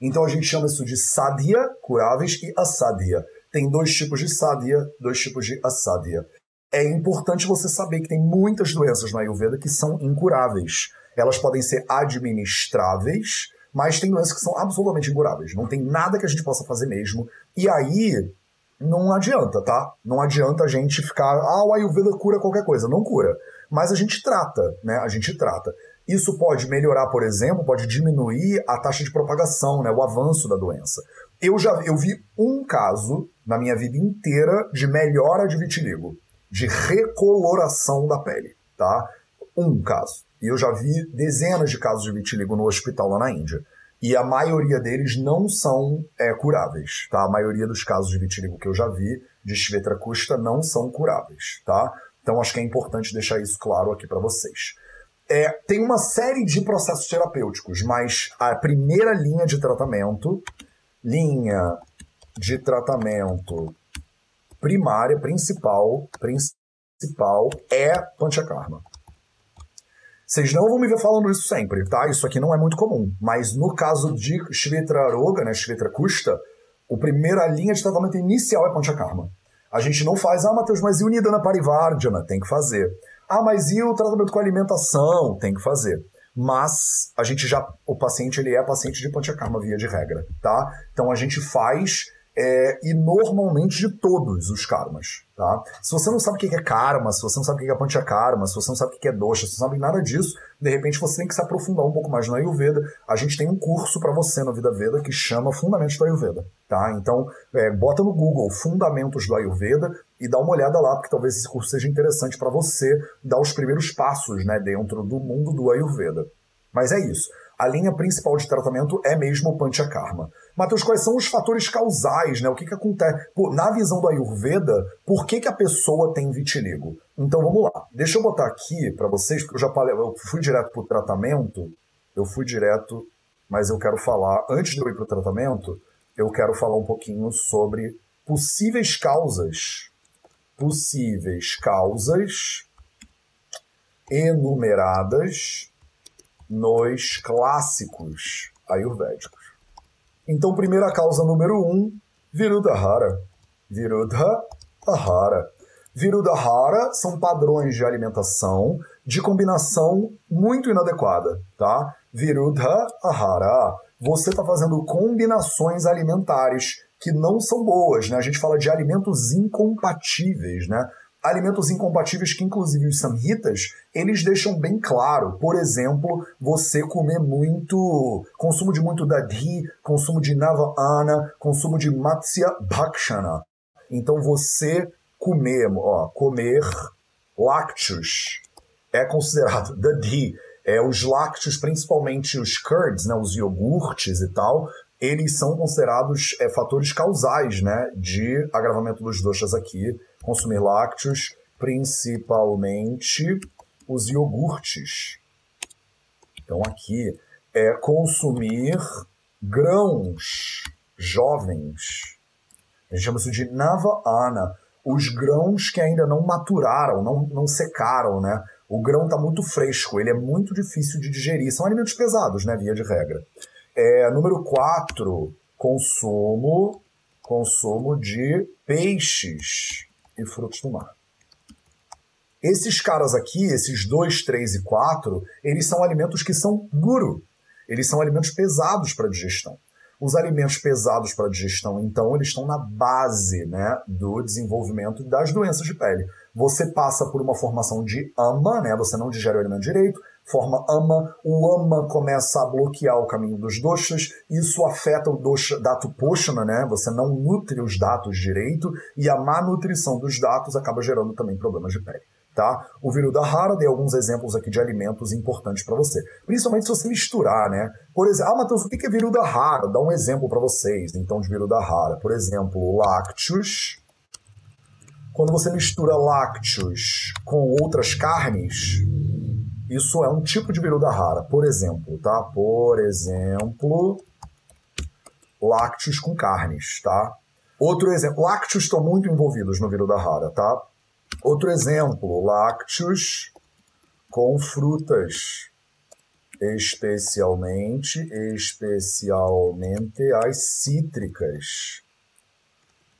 Então a gente chama isso de sadhya, curáveis, e asadhya. Tem dois tipos de sadhya, dois tipos de asadhya. É importante você saber que tem muitas doenças na Ayurveda que são incuráveis. Elas podem ser administráveis, mas tem doenças que são absolutamente incuráveis. Não tem nada que a gente possa fazer mesmo. E aí, não adianta, tá? Não adianta a gente ficar, ah, o Ayurveda cura qualquer coisa. Não cura mas a gente trata, né? A gente trata. Isso pode melhorar, por exemplo, pode diminuir a taxa de propagação, né? O avanço da doença. Eu já eu vi um caso na minha vida inteira de melhora de vitiligo, de recoloração da pele, tá? Um caso. E eu já vi dezenas de casos de vitiligo no hospital lá na Índia. E a maioria deles não são é, curáveis, tá? A maioria dos casos de vitiligo que eu já vi de Shvetra Kusta não são curáveis, tá? Então acho que é importante deixar isso claro aqui para vocês. É, tem uma série de processos terapêuticos, mas a primeira linha de tratamento, linha de tratamento primária, principal, principal é Panchakarma. Vocês não vão me ver falando isso sempre, tá? Isso aqui não é muito comum. Mas no caso de Shvetra Roga, né, Shvetra Kusta, a primeira linha de tratamento inicial é Panchakarma. A gente não faz, ah, Matheus, mas e o Nidana Parivardhana? Tem que fazer. Ah, mas e o tratamento com alimentação? Tem que fazer. Mas a gente já, o paciente ele é paciente de panchakarma via de regra, tá? Então a gente faz é, e normalmente de todos os karmas, tá? Se você não sabe o que é karma, se você não sabe o que é panchakarma, se você não sabe o que é dosha, se você não sabe nada disso, de repente você tem que se aprofundar um pouco mais no Ayurveda. A gente tem um curso para você na Vida Veda que chama Fundamentos do Ayurveda, tá? Então, é, bota no Google Fundamentos do Ayurveda e dá uma olhada lá, porque talvez esse curso seja interessante para você dar os primeiros passos, né, dentro do mundo do Ayurveda. Mas é isso a linha principal de tratamento é mesmo o Panchakarma. Matheus, quais são os fatores causais, né? O que, que acontece? Pô, na visão do Ayurveda, por que, que a pessoa tem vitiligo? Então vamos lá. Deixa eu botar aqui para vocês, porque eu já falei, eu fui direto pro tratamento, eu fui direto, mas eu quero falar, antes de eu ir pro tratamento, eu quero falar um pouquinho sobre possíveis causas. Possíveis causas enumeradas nos clássicos ayurvédicos. Então, primeira causa número um, Virudhara. Virudha Ahara. Virudahara são padrões de alimentação de combinação muito inadequada, tá? Virudahara, você está fazendo combinações alimentares que não são boas, né? A gente fala de alimentos incompatíveis, né? Alimentos incompatíveis que, inclusive, os samhitas, eles deixam bem claro. Por exemplo, você comer muito, consumo de muito dadhi, consumo de navana, consumo de matsya bhakshana. Então, você comer, ó, comer lácteos é considerado dadhi. É, os lácteos, principalmente os curds, né, os iogurtes e tal, eles são considerados é, fatores causais né, de agravamento dos doxas aqui consumir lácteos, principalmente os iogurtes. Então aqui é consumir grãos jovens. A gente chama isso de nava-ana. Os grãos que ainda não maturaram, não, não secaram, né? O grão está muito fresco, ele é muito difícil de digerir. São alimentos pesados, né? Via de regra. É, número 4, consumo, consumo de peixes e frutos do mar. Esses caras aqui, esses 2, 3 e 4, eles são alimentos que são guru. Eles são alimentos pesados para digestão. Os alimentos pesados para digestão, então, eles estão na base né, do desenvolvimento das doenças de pele. Você passa por uma formação de ama, né? Você não digere o alimento direito, forma ama, o ama começa a bloquear o caminho dos doshas, isso afeta o dosha, dato poshana, né? Você não nutre os datos direito e a má nutrição dos datos acaba gerando também problemas de pele. Tá? O Virudahara dei alguns exemplos aqui de alimentos importantes para você. Principalmente se você misturar, né? Por exemplo, ah, Matheus, o que é Virudahara? Dá um exemplo para vocês, então, de Virudahara. Por exemplo, lácteos. Quando você mistura lácteos com outras carnes, isso é um tipo de Virudahara. Por exemplo, tá? Por exemplo, lácteos com carnes, tá? Outro exemplo, lácteos estão muito envolvidos no Virudahara, tá? Outro exemplo, lácteos com frutas, especialmente, especialmente as cítricas.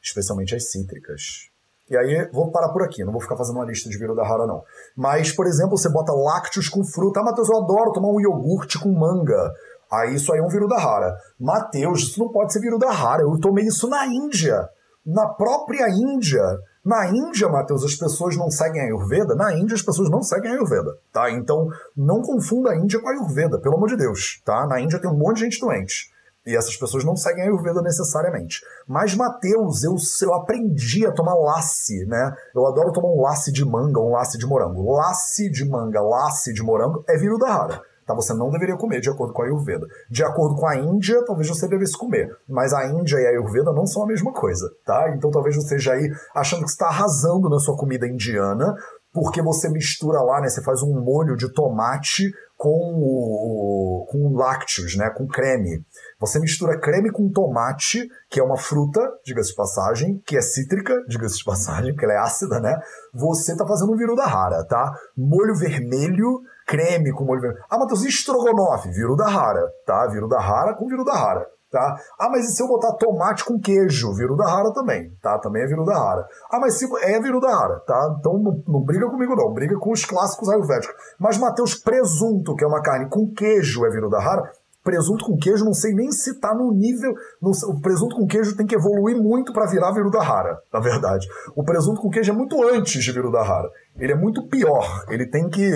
Especialmente as cítricas. E aí, vou parar por aqui, não vou ficar fazendo uma lista de Virudahara, não. Mas, por exemplo, você bota lácteos com fruta. Ah, Matheus, eu adoro tomar um iogurte com manga. Aí isso aí é um Virudahara. Matheus, isso não pode ser Virudahara. Eu tomei isso na Índia. Na própria Índia. Na Índia, Matheus, as pessoas não seguem a Ayurveda? Na Índia, as pessoas não seguem a Ayurveda, tá? Então, não confunda a Índia com a Ayurveda, pelo amor de Deus, tá? Na Índia tem um monte de gente doente. E essas pessoas não seguem a Ayurveda necessariamente. Mas, Mateus, eu, eu aprendi a tomar lasse, né? Eu adoro tomar um lasse de manga, um lasse de morango. Lasse de manga, lasse de morango é Virudahara. Tá? Você não deveria comer de acordo com a Ayurveda. De acordo com a Índia, talvez você devesse comer. Mas a Índia e a Ayurveda não são a mesma coisa, tá? Então talvez você esteja aí achando que está arrasando na sua comida indiana, porque você mistura lá, né? Você faz um molho de tomate com, o, com lácteos, né? Com creme. Você mistura creme com tomate, que é uma fruta, diga-se de passagem, que é cítrica, diga-se de passagem, que ela é ácida, né? Você tá fazendo um viruda rara, tá? Molho vermelho, creme com molho vermelho. Ah, Matheus, estrogonofe? Viruda rara, tá? Viruda rara com viruda rara tá? Ah, mas e se eu botar tomate com queijo? Viruda rara também, tá? Também é viruda rara. Ah, mas se é viruda rara, tá? Então não, não, briga comigo não, briga com os clássicos ayurvédicos. Mas, Matheus, presunto, que é uma carne com queijo, é viruda rara? Presunto com queijo, não sei nem se tá no nível. No, o presunto com queijo tem que evoluir muito para virar viruda rara, na verdade. O presunto com queijo é muito antes de viruda rara. Ele é muito pior. Ele tem que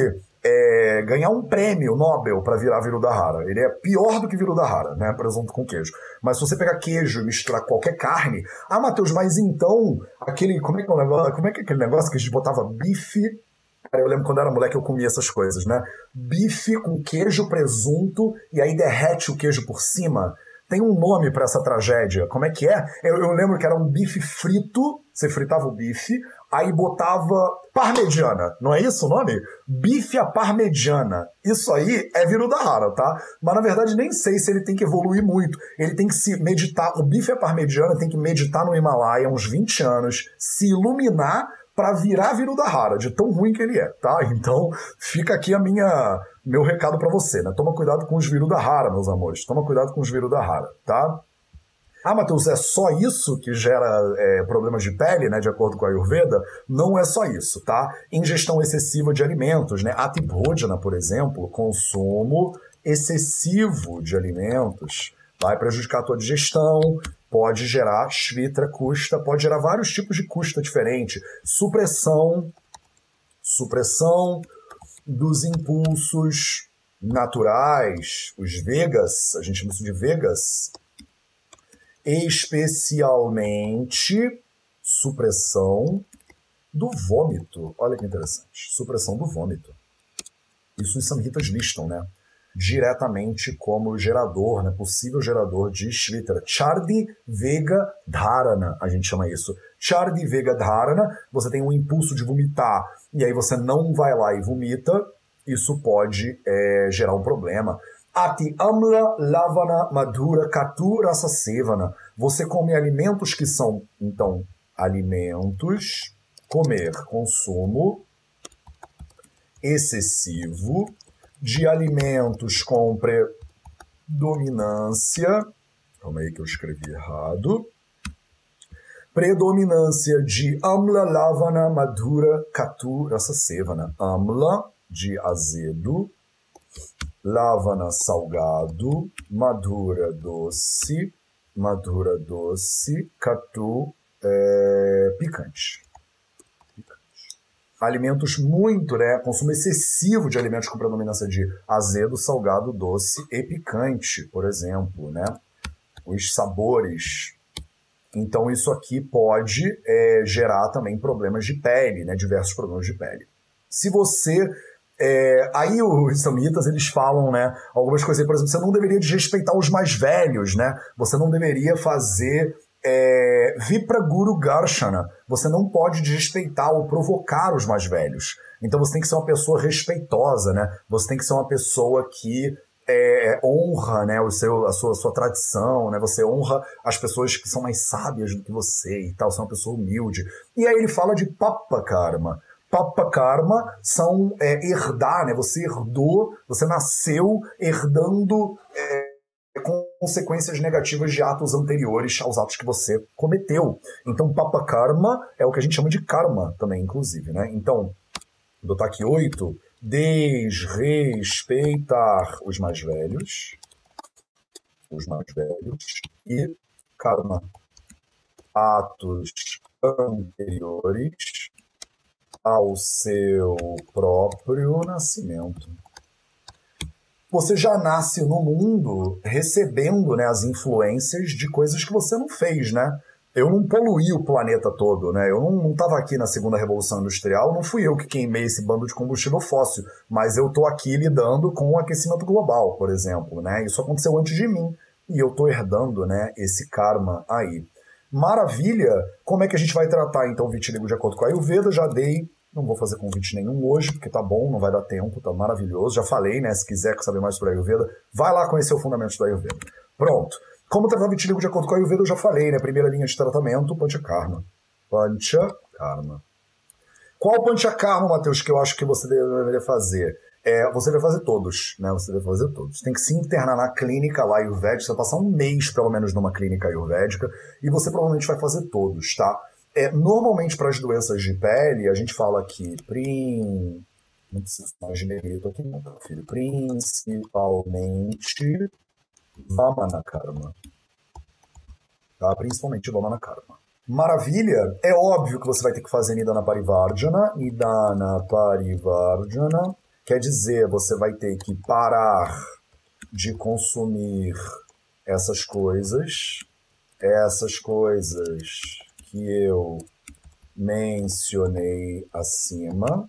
é, ganhar um prêmio Nobel para virar Virudahara. Ele é pior do que Virudahara, né? Presunto com queijo. Mas se você pegar queijo e misturar qualquer carne. Ah, Matheus, mas então, aquele. Como é que é o negócio? Como é que é aquele negócio que a gente botava bife? Eu lembro quando era moleque eu comia essas coisas, né? Bife com queijo, presunto e aí derrete o queijo por cima. Tem um nome para essa tragédia. Como é que é? Eu, eu lembro que era um bife frito. Você fritava o bife, aí botava parmegiana, não é isso o nome? Bife à parmegiana. Isso aí é viruda rara, tá? Mas na verdade nem sei se ele tem que evoluir muito. Ele tem que se meditar, o bife à parmegiana tem que meditar no Himalaia uns 20 anos, se iluminar para virar viruda rara, de tão ruim que ele é, tá? Então, fica aqui a minha meu recado para você, né? Toma cuidado com os viruda rara, meus amores. Toma cuidado com os viruda rara, tá? Ah, Matheus, é só isso que gera é, problemas de pele, né? De acordo com a Ayurveda? Não é só isso, tá? Ingestão excessiva de alimentos, né? Atibhojana, por exemplo, consumo excessivo de alimentos vai prejudicar a tua digestão, pode gerar shvitra custa, pode gerar vários tipos de custa diferente. Supressão, supressão dos impulsos naturais, os vegas, a gente chama isso de vegas, especialmente supressão do vômito. Olha que interessante, supressão do vômito. Isso os samhitas listam, né? diretamente como gerador, né, possível gerador de Shvitra. Chardi Vega Dharana, a gente chama isso. Chardi Vega Dharana, você tem um impulso de vomitar e aí você não vai lá e vomita, isso pode é, gerar um problema. Ati Amla Lavana Madhura Katu Rasa Sevana. Você come alimentos que são, então, alimentos, comer, consumo excessivo de alimentos com predominância. Calma aí que eu escrevi errado. Predominância de Amla Lavana Madhura Katu Rasa Sevana. Amla, de azedo. Lavana, salgado. Madhura, doce. Madhura, doce. Katu, é, picante alimentos muito, né? Consumo excessivo de alimentos com predominância de azedo, salgado, doce e picante, por exemplo, né? Os sabores. Então isso aqui pode é, gerar também problemas de pele, né? Diversos problemas de pele. Se você é, aí os samitas eles falam, né, algumas coisas, por exemplo, você não deveria desrespeitar os mais velhos, né? Você não deveria fazer é, Vipra Guru Garshana. Você não pode desrespeitar ou provocar os mais velhos. Então você tem que ser uma pessoa respeitosa, né? Você tem que ser uma pessoa que é, honra né, o seu, a, sua, a sua tradição, né? Você honra as pessoas que são mais sábias do que você e tal, você é uma pessoa humilde. E aí ele fala de Papa Karma. Papa Karma são é, herdar, né? Você herdou, você nasceu herdando é, consequências negativas de atos anteriores aos atos que você cometeu. Então, Papa Karma é o que a gente chama de karma também, inclusive, né? Então, botar aqui oito, desrespeitar os mais velhos, os mais velhos, e karma, atos anteriores ao seu próprio nascimento você já nasce no mundo recebendo né, as influências de coisas que você não fez, né? Eu não poluí o planeta todo, né? Eu não estava aqui na segunda revolução industrial, não fui eu que queimei esse bando de combustível fóssil, mas eu estou aqui lidando com o aquecimento global, por exemplo, né? Isso aconteceu antes de mim e eu estou herdando, né? Esse karma aí. Maravilha! Como é que a gente vai tratar então o vitiligo de acordo com a Ayurveda? Já dei não vou fazer convite nenhum hoje, porque tá bom, não vai dar tempo, tá maravilhoso. Já falei, né? Se quiser saber mais sobre a Ayurveda, vai lá conhecer o fundamento da Ayurveda. Pronto. Como tratar vitiligo de acordo com a Ayurveda, eu já falei, né? Primeira linha de tratamento, Panchakarma. Panchakarma. Qual Panchakarma, Matheus, que eu acho que você deveria fazer? É, você vai fazer todos, né? Você deve fazer todos. Tem que se internar na clínica lá ayurvédica, você vai passar um mês, pelo menos, numa clínica ayurvédica, e você provavelmente vai fazer todos, tá? É, normalmente, para as doenças de pele, a gente fala aqui, prim... não preciso mais de negrito aqui, não, filho. Principalmente Vamana Karma. Tá? Principalmente Vamana Karma. Maravilha! É óbvio que você vai ter que fazer Nidana Parivardhana. Nidana Parivardhana quer dizer, você vai ter que parar de consumir essas coisas, essas coisas que eu mencionei acima.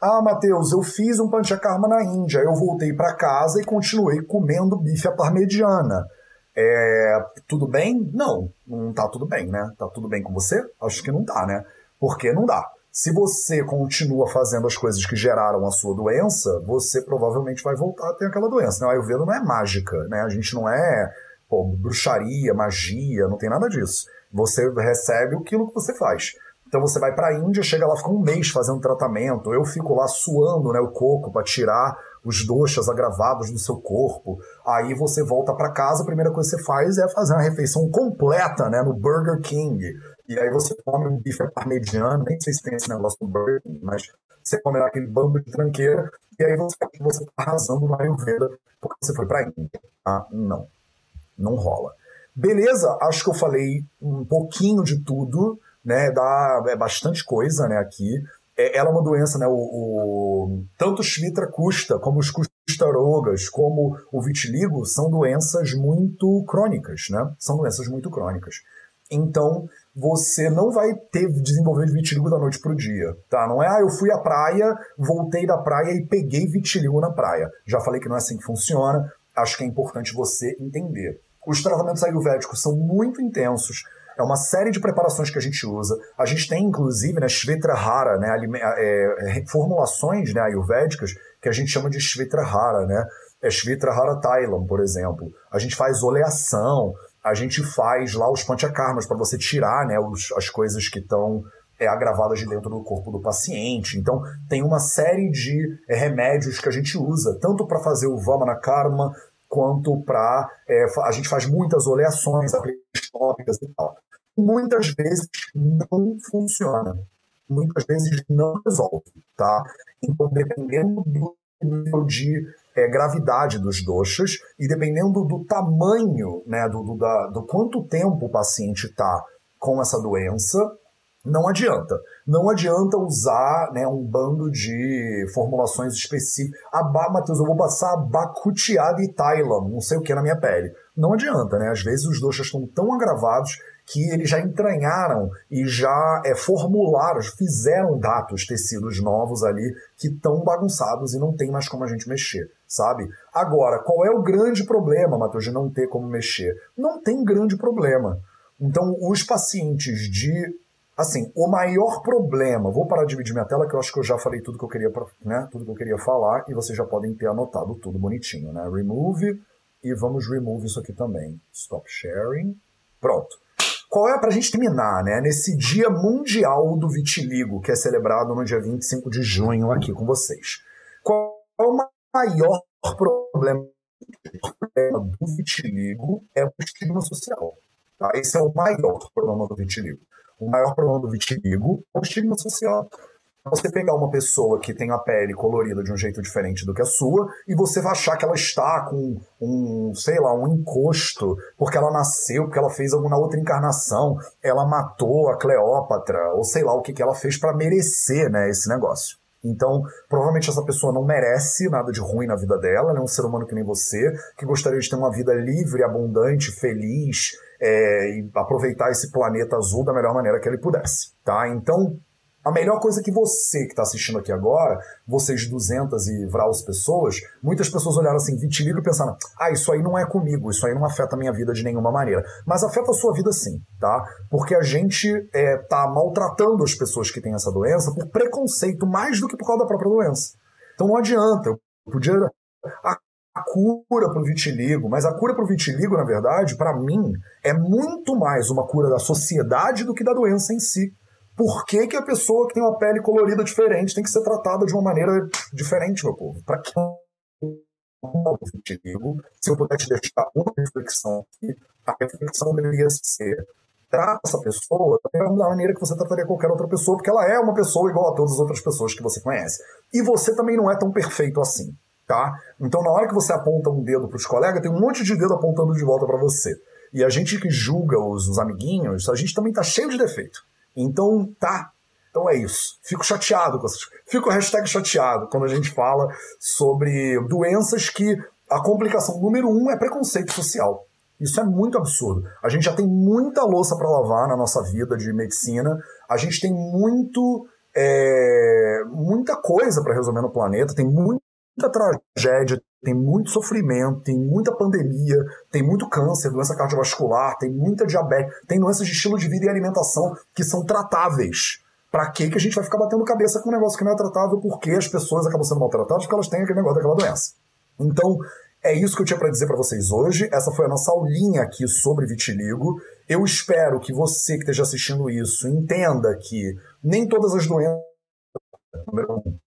Ah, Matheus, eu fiz um panchakarma na Índia. Eu voltei para casa e continuei comendo bife à parmegiana. É, tudo bem? Não, não tá tudo bem, né? Tá tudo bem com você? Acho que não tá, né? Porque não dá. Se você continua fazendo as coisas que geraram a sua doença, você provavelmente vai voltar a ter aquela doença. Né? A Ayurveda não é mágica, né? A gente não é pô, bruxaria, magia, não tem nada disso. Você recebe aquilo que você faz. Então você vai para a Índia, chega lá, fica um mês fazendo tratamento. Eu fico lá suando né, o coco para tirar os doxas agravados no seu corpo. Aí você volta para casa, a primeira coisa que você faz é fazer uma refeição completa, né, no Burger King. E aí você come um bife parmegiano, nem sei se tem esse negócio no Burger mas você come aquele bando de tranqueira, e aí você você tá arrasando no Ayurveda porque você foi pra Índia. Ah, não. Não rola. Beleza, acho que eu falei um pouquinho de tudo, né? Dá é bastante coisa, né, aqui. É, ela é uma doença, né? O, o tanto o Shvitra custa, como os custarogas, como o vitiligo, são doenças muito crônicas, né? São doenças muito crônicas. Então, você não vai ter desenvolver vitiligo da noite pro dia, tá? Não é, ah, eu fui à praia, voltei da praia e peguei vitiligo na praia. Já falei que não é assim que funciona, acho que é importante você entender. Os tratamentos ayurvédicos são muito intensos, é uma série de preparações que a gente usa. A gente tem, inclusive, né, Shvetrahara, né, é, é, formulações né, ayurvédicas que a gente chama de Shvetrahara, né? É Shvetrahara Thailand, por exemplo. A gente faz oleação, a gente faz lá os panchakarmas para você tirar né, os, as coisas que estão é, agravadas de dentro do corpo do paciente. Então, tem uma série de é, remédios que a gente usa, tanto para fazer o Vamana Karma, quanto para. É, a gente faz muitas oleações, tópicas e tal. Muitas vezes não funciona. Muitas vezes não resolve, tá? Então, dependendo do nível de é, gravidade dos doxas e dependendo do tamanho, né, do, do, da, do quanto tempo o paciente está com essa doença, não adianta. Não adianta usar né, um bando de formulações específicas. Aba, Matheus, eu vou passar Bacutiada e Thailand, não sei o que na minha pele. Não adianta, né? Às vezes os doxas estão tão agravados que eles já entranharam e já é, formularam, fizeram dados, tecidos novos ali que estão bagunçados e não tem mais como a gente mexer, sabe? Agora, qual é o grande problema, Matheus, de não ter como mexer? Não tem grande problema. Então, os pacientes de. Assim, o maior problema. Vou parar de dividir minha tela, que eu acho que eu já falei tudo que eu queria, né, tudo que eu queria falar, e vocês já podem ter anotado tudo bonitinho, né? Remove, e vamos remove isso aqui também. Stop sharing. Pronto. Qual é para a gente terminar, né? Nesse Dia Mundial do Vitiligo, que é celebrado no dia 25 de junho aqui com vocês. Qual é o maior problema do vitiligo? É o estigma social. Tá? Esse é o maior problema do vitiligo. O maior problema do vitiligo é o estigma social você pegar uma pessoa que tem a pele colorida de um jeito diferente do que a sua e você vai achar que ela está com um, sei lá, um encosto porque ela nasceu, porque ela fez alguma outra encarnação, ela matou a Cleópatra, ou sei lá o que, que ela fez para merecer né, esse negócio. Então, provavelmente essa pessoa não merece nada de ruim na vida dela, ela é um ser humano que nem você, que gostaria de ter uma vida livre, abundante, feliz, é, e aproveitar esse planeta azul da melhor maneira que ele pudesse, tá? Então, a melhor coisa que você que está assistindo aqui agora, vocês 200 e vraus pessoas, muitas pessoas olharam assim, vitiligo e pensaram, ah, isso aí não é comigo, isso aí não afeta a minha vida de nenhuma maneira. Mas afeta a sua vida sim, tá? Porque a gente é, tá maltratando as pessoas que têm essa doença por preconceito mais do que por causa da própria doença. Então não adianta, eu podia... A a cura para o vitiligo, mas a cura para o vitiligo, na verdade, para mim, é muito mais uma cura da sociedade do que da doença em si por que, que a pessoa que tem uma pele colorida diferente tem que ser tratada de uma maneira diferente, meu povo? Para que se eu puder te deixar uma reflexão aqui, a reflexão deveria ser trata essa pessoa da maneira que você trataria qualquer outra pessoa, porque ela é uma pessoa igual a todas as outras pessoas que você conhece. E você também não é tão perfeito assim, tá? Então, na hora que você aponta um dedo para os colegas, tem um monte de dedo apontando de volta para você. E a gente que julga os, os amiguinhos, a gente também tá cheio de defeito. Então, tá. Então é isso. Fico chateado com essas Fico hashtag chateado quando a gente fala sobre doenças que a complicação número um é preconceito social. Isso é muito absurdo. A gente já tem muita louça para lavar na nossa vida de medicina. A gente tem muito, é, muita coisa para resolver no planeta. Tem muita tragédia, tem muito sofrimento, tem muita pandemia, tem muito câncer, doença cardiovascular, tem muita diabetes, tem doenças de estilo de vida e alimentação que são tratáveis. Para que que a gente vai ficar batendo cabeça com um negócio que não é tratável porque as pessoas acabam sendo maltratadas porque elas têm aquele negócio daquela doença? Então, é isso que eu tinha para dizer para vocês hoje. Essa foi a nossa aulinha aqui sobre vitiligo. Eu espero que você que esteja assistindo isso entenda que nem todas as doenças número um,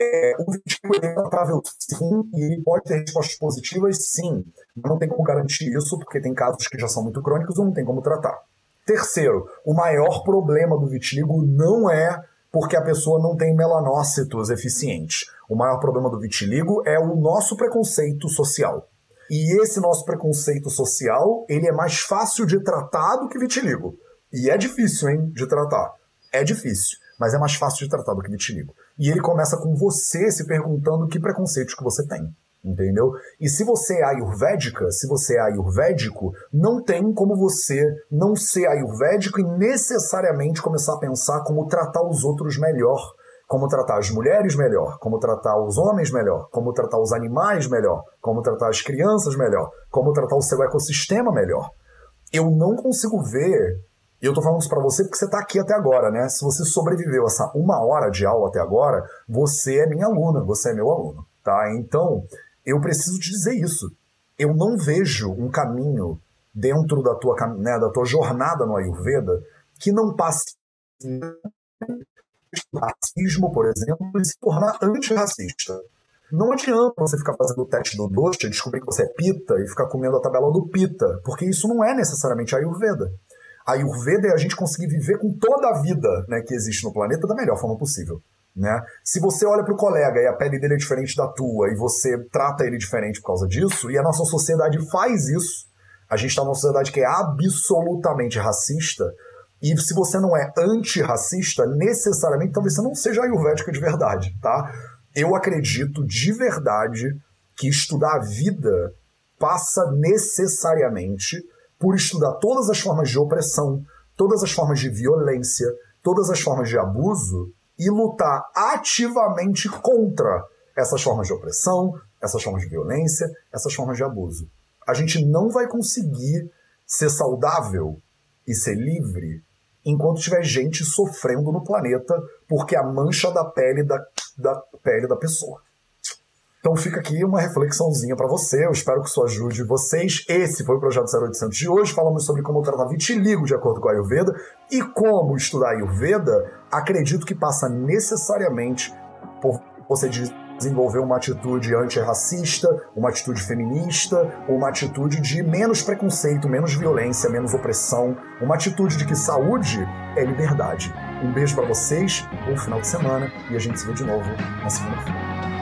É, o vitiligo é tratável sim, e ele pode ter respostas positivas sim. Não tem como garantir isso, porque tem casos que já são muito crônicos ou não tem como tratar. Terceiro, o maior problema do vitiligo não é porque a pessoa não tem melanócitos eficientes. O maior problema do vitiligo é o nosso preconceito social. E esse nosso preconceito social, ele é mais fácil de tratar do que vitiligo. E é difícil, hein, de tratar. É difícil, mas é mais fácil de tratar do que vitiligo. E ele começa com você se perguntando que preconceitos que você tem. Entendeu? E se você é ayurvédica, se você é ayurvédico, não tem como você não ser ayurvédico e necessariamente começar a pensar como tratar os outros melhor, como tratar as mulheres melhor, como tratar os homens melhor, como tratar os animais melhor, como tratar as crianças melhor, como tratar o seu ecossistema melhor. Eu não consigo ver e eu tô falando isso pra você porque você tá aqui até agora, né? Se você sobreviveu essa uma hora de aula até agora, você é minha aluna, você é meu aluno, tá? Então, eu preciso te dizer isso. Eu não vejo um caminho dentro da tua, né, da tua jornada no Ayurveda que não passe racismo, por exemplo, e se tornar antirracista. Não adianta você ficar fazendo o teste do doce, descobrir que você é pita e ficar comendo a tabela do pita, porque isso não é necessariamente Ayurveda a Ayurveda é a gente conseguir viver com toda a vida né, que existe no planeta da melhor forma possível. Né? Se você olha para o colega e a pele dele é diferente da tua e você trata ele diferente por causa disso, e a nossa sociedade faz isso, a gente está numa sociedade que é absolutamente racista, e se você não é antirracista, necessariamente talvez você não seja ayurvédica de verdade, tá? Eu acredito de verdade que estudar a vida passa necessariamente por estudar todas as formas de opressão, todas as formas de violência, todas as formas de abuso e lutar ativamente contra essas formas de opressão, essas formas de violência, essas formas de abuso. A gente não vai conseguir ser saudável e ser livre enquanto tiver gente sofrendo no planeta porque a mancha da pele da, da pele da pessoa. Então fica aqui uma reflexãozinha para você, eu espero que isso ajude vocês. Esse foi o Projeto 0800 de hoje, falamos sobre como tratar vitiligo de acordo com a Ayurveda e como estudar Ayurveda, acredito que passa necessariamente por você desenvolver uma atitude antirracista, uma atitude feminista, uma atitude de menos preconceito, menos violência, menos opressão, uma atitude de que saúde é liberdade. Um beijo para vocês, bom final de semana e a gente se vê de novo na segunda-feira.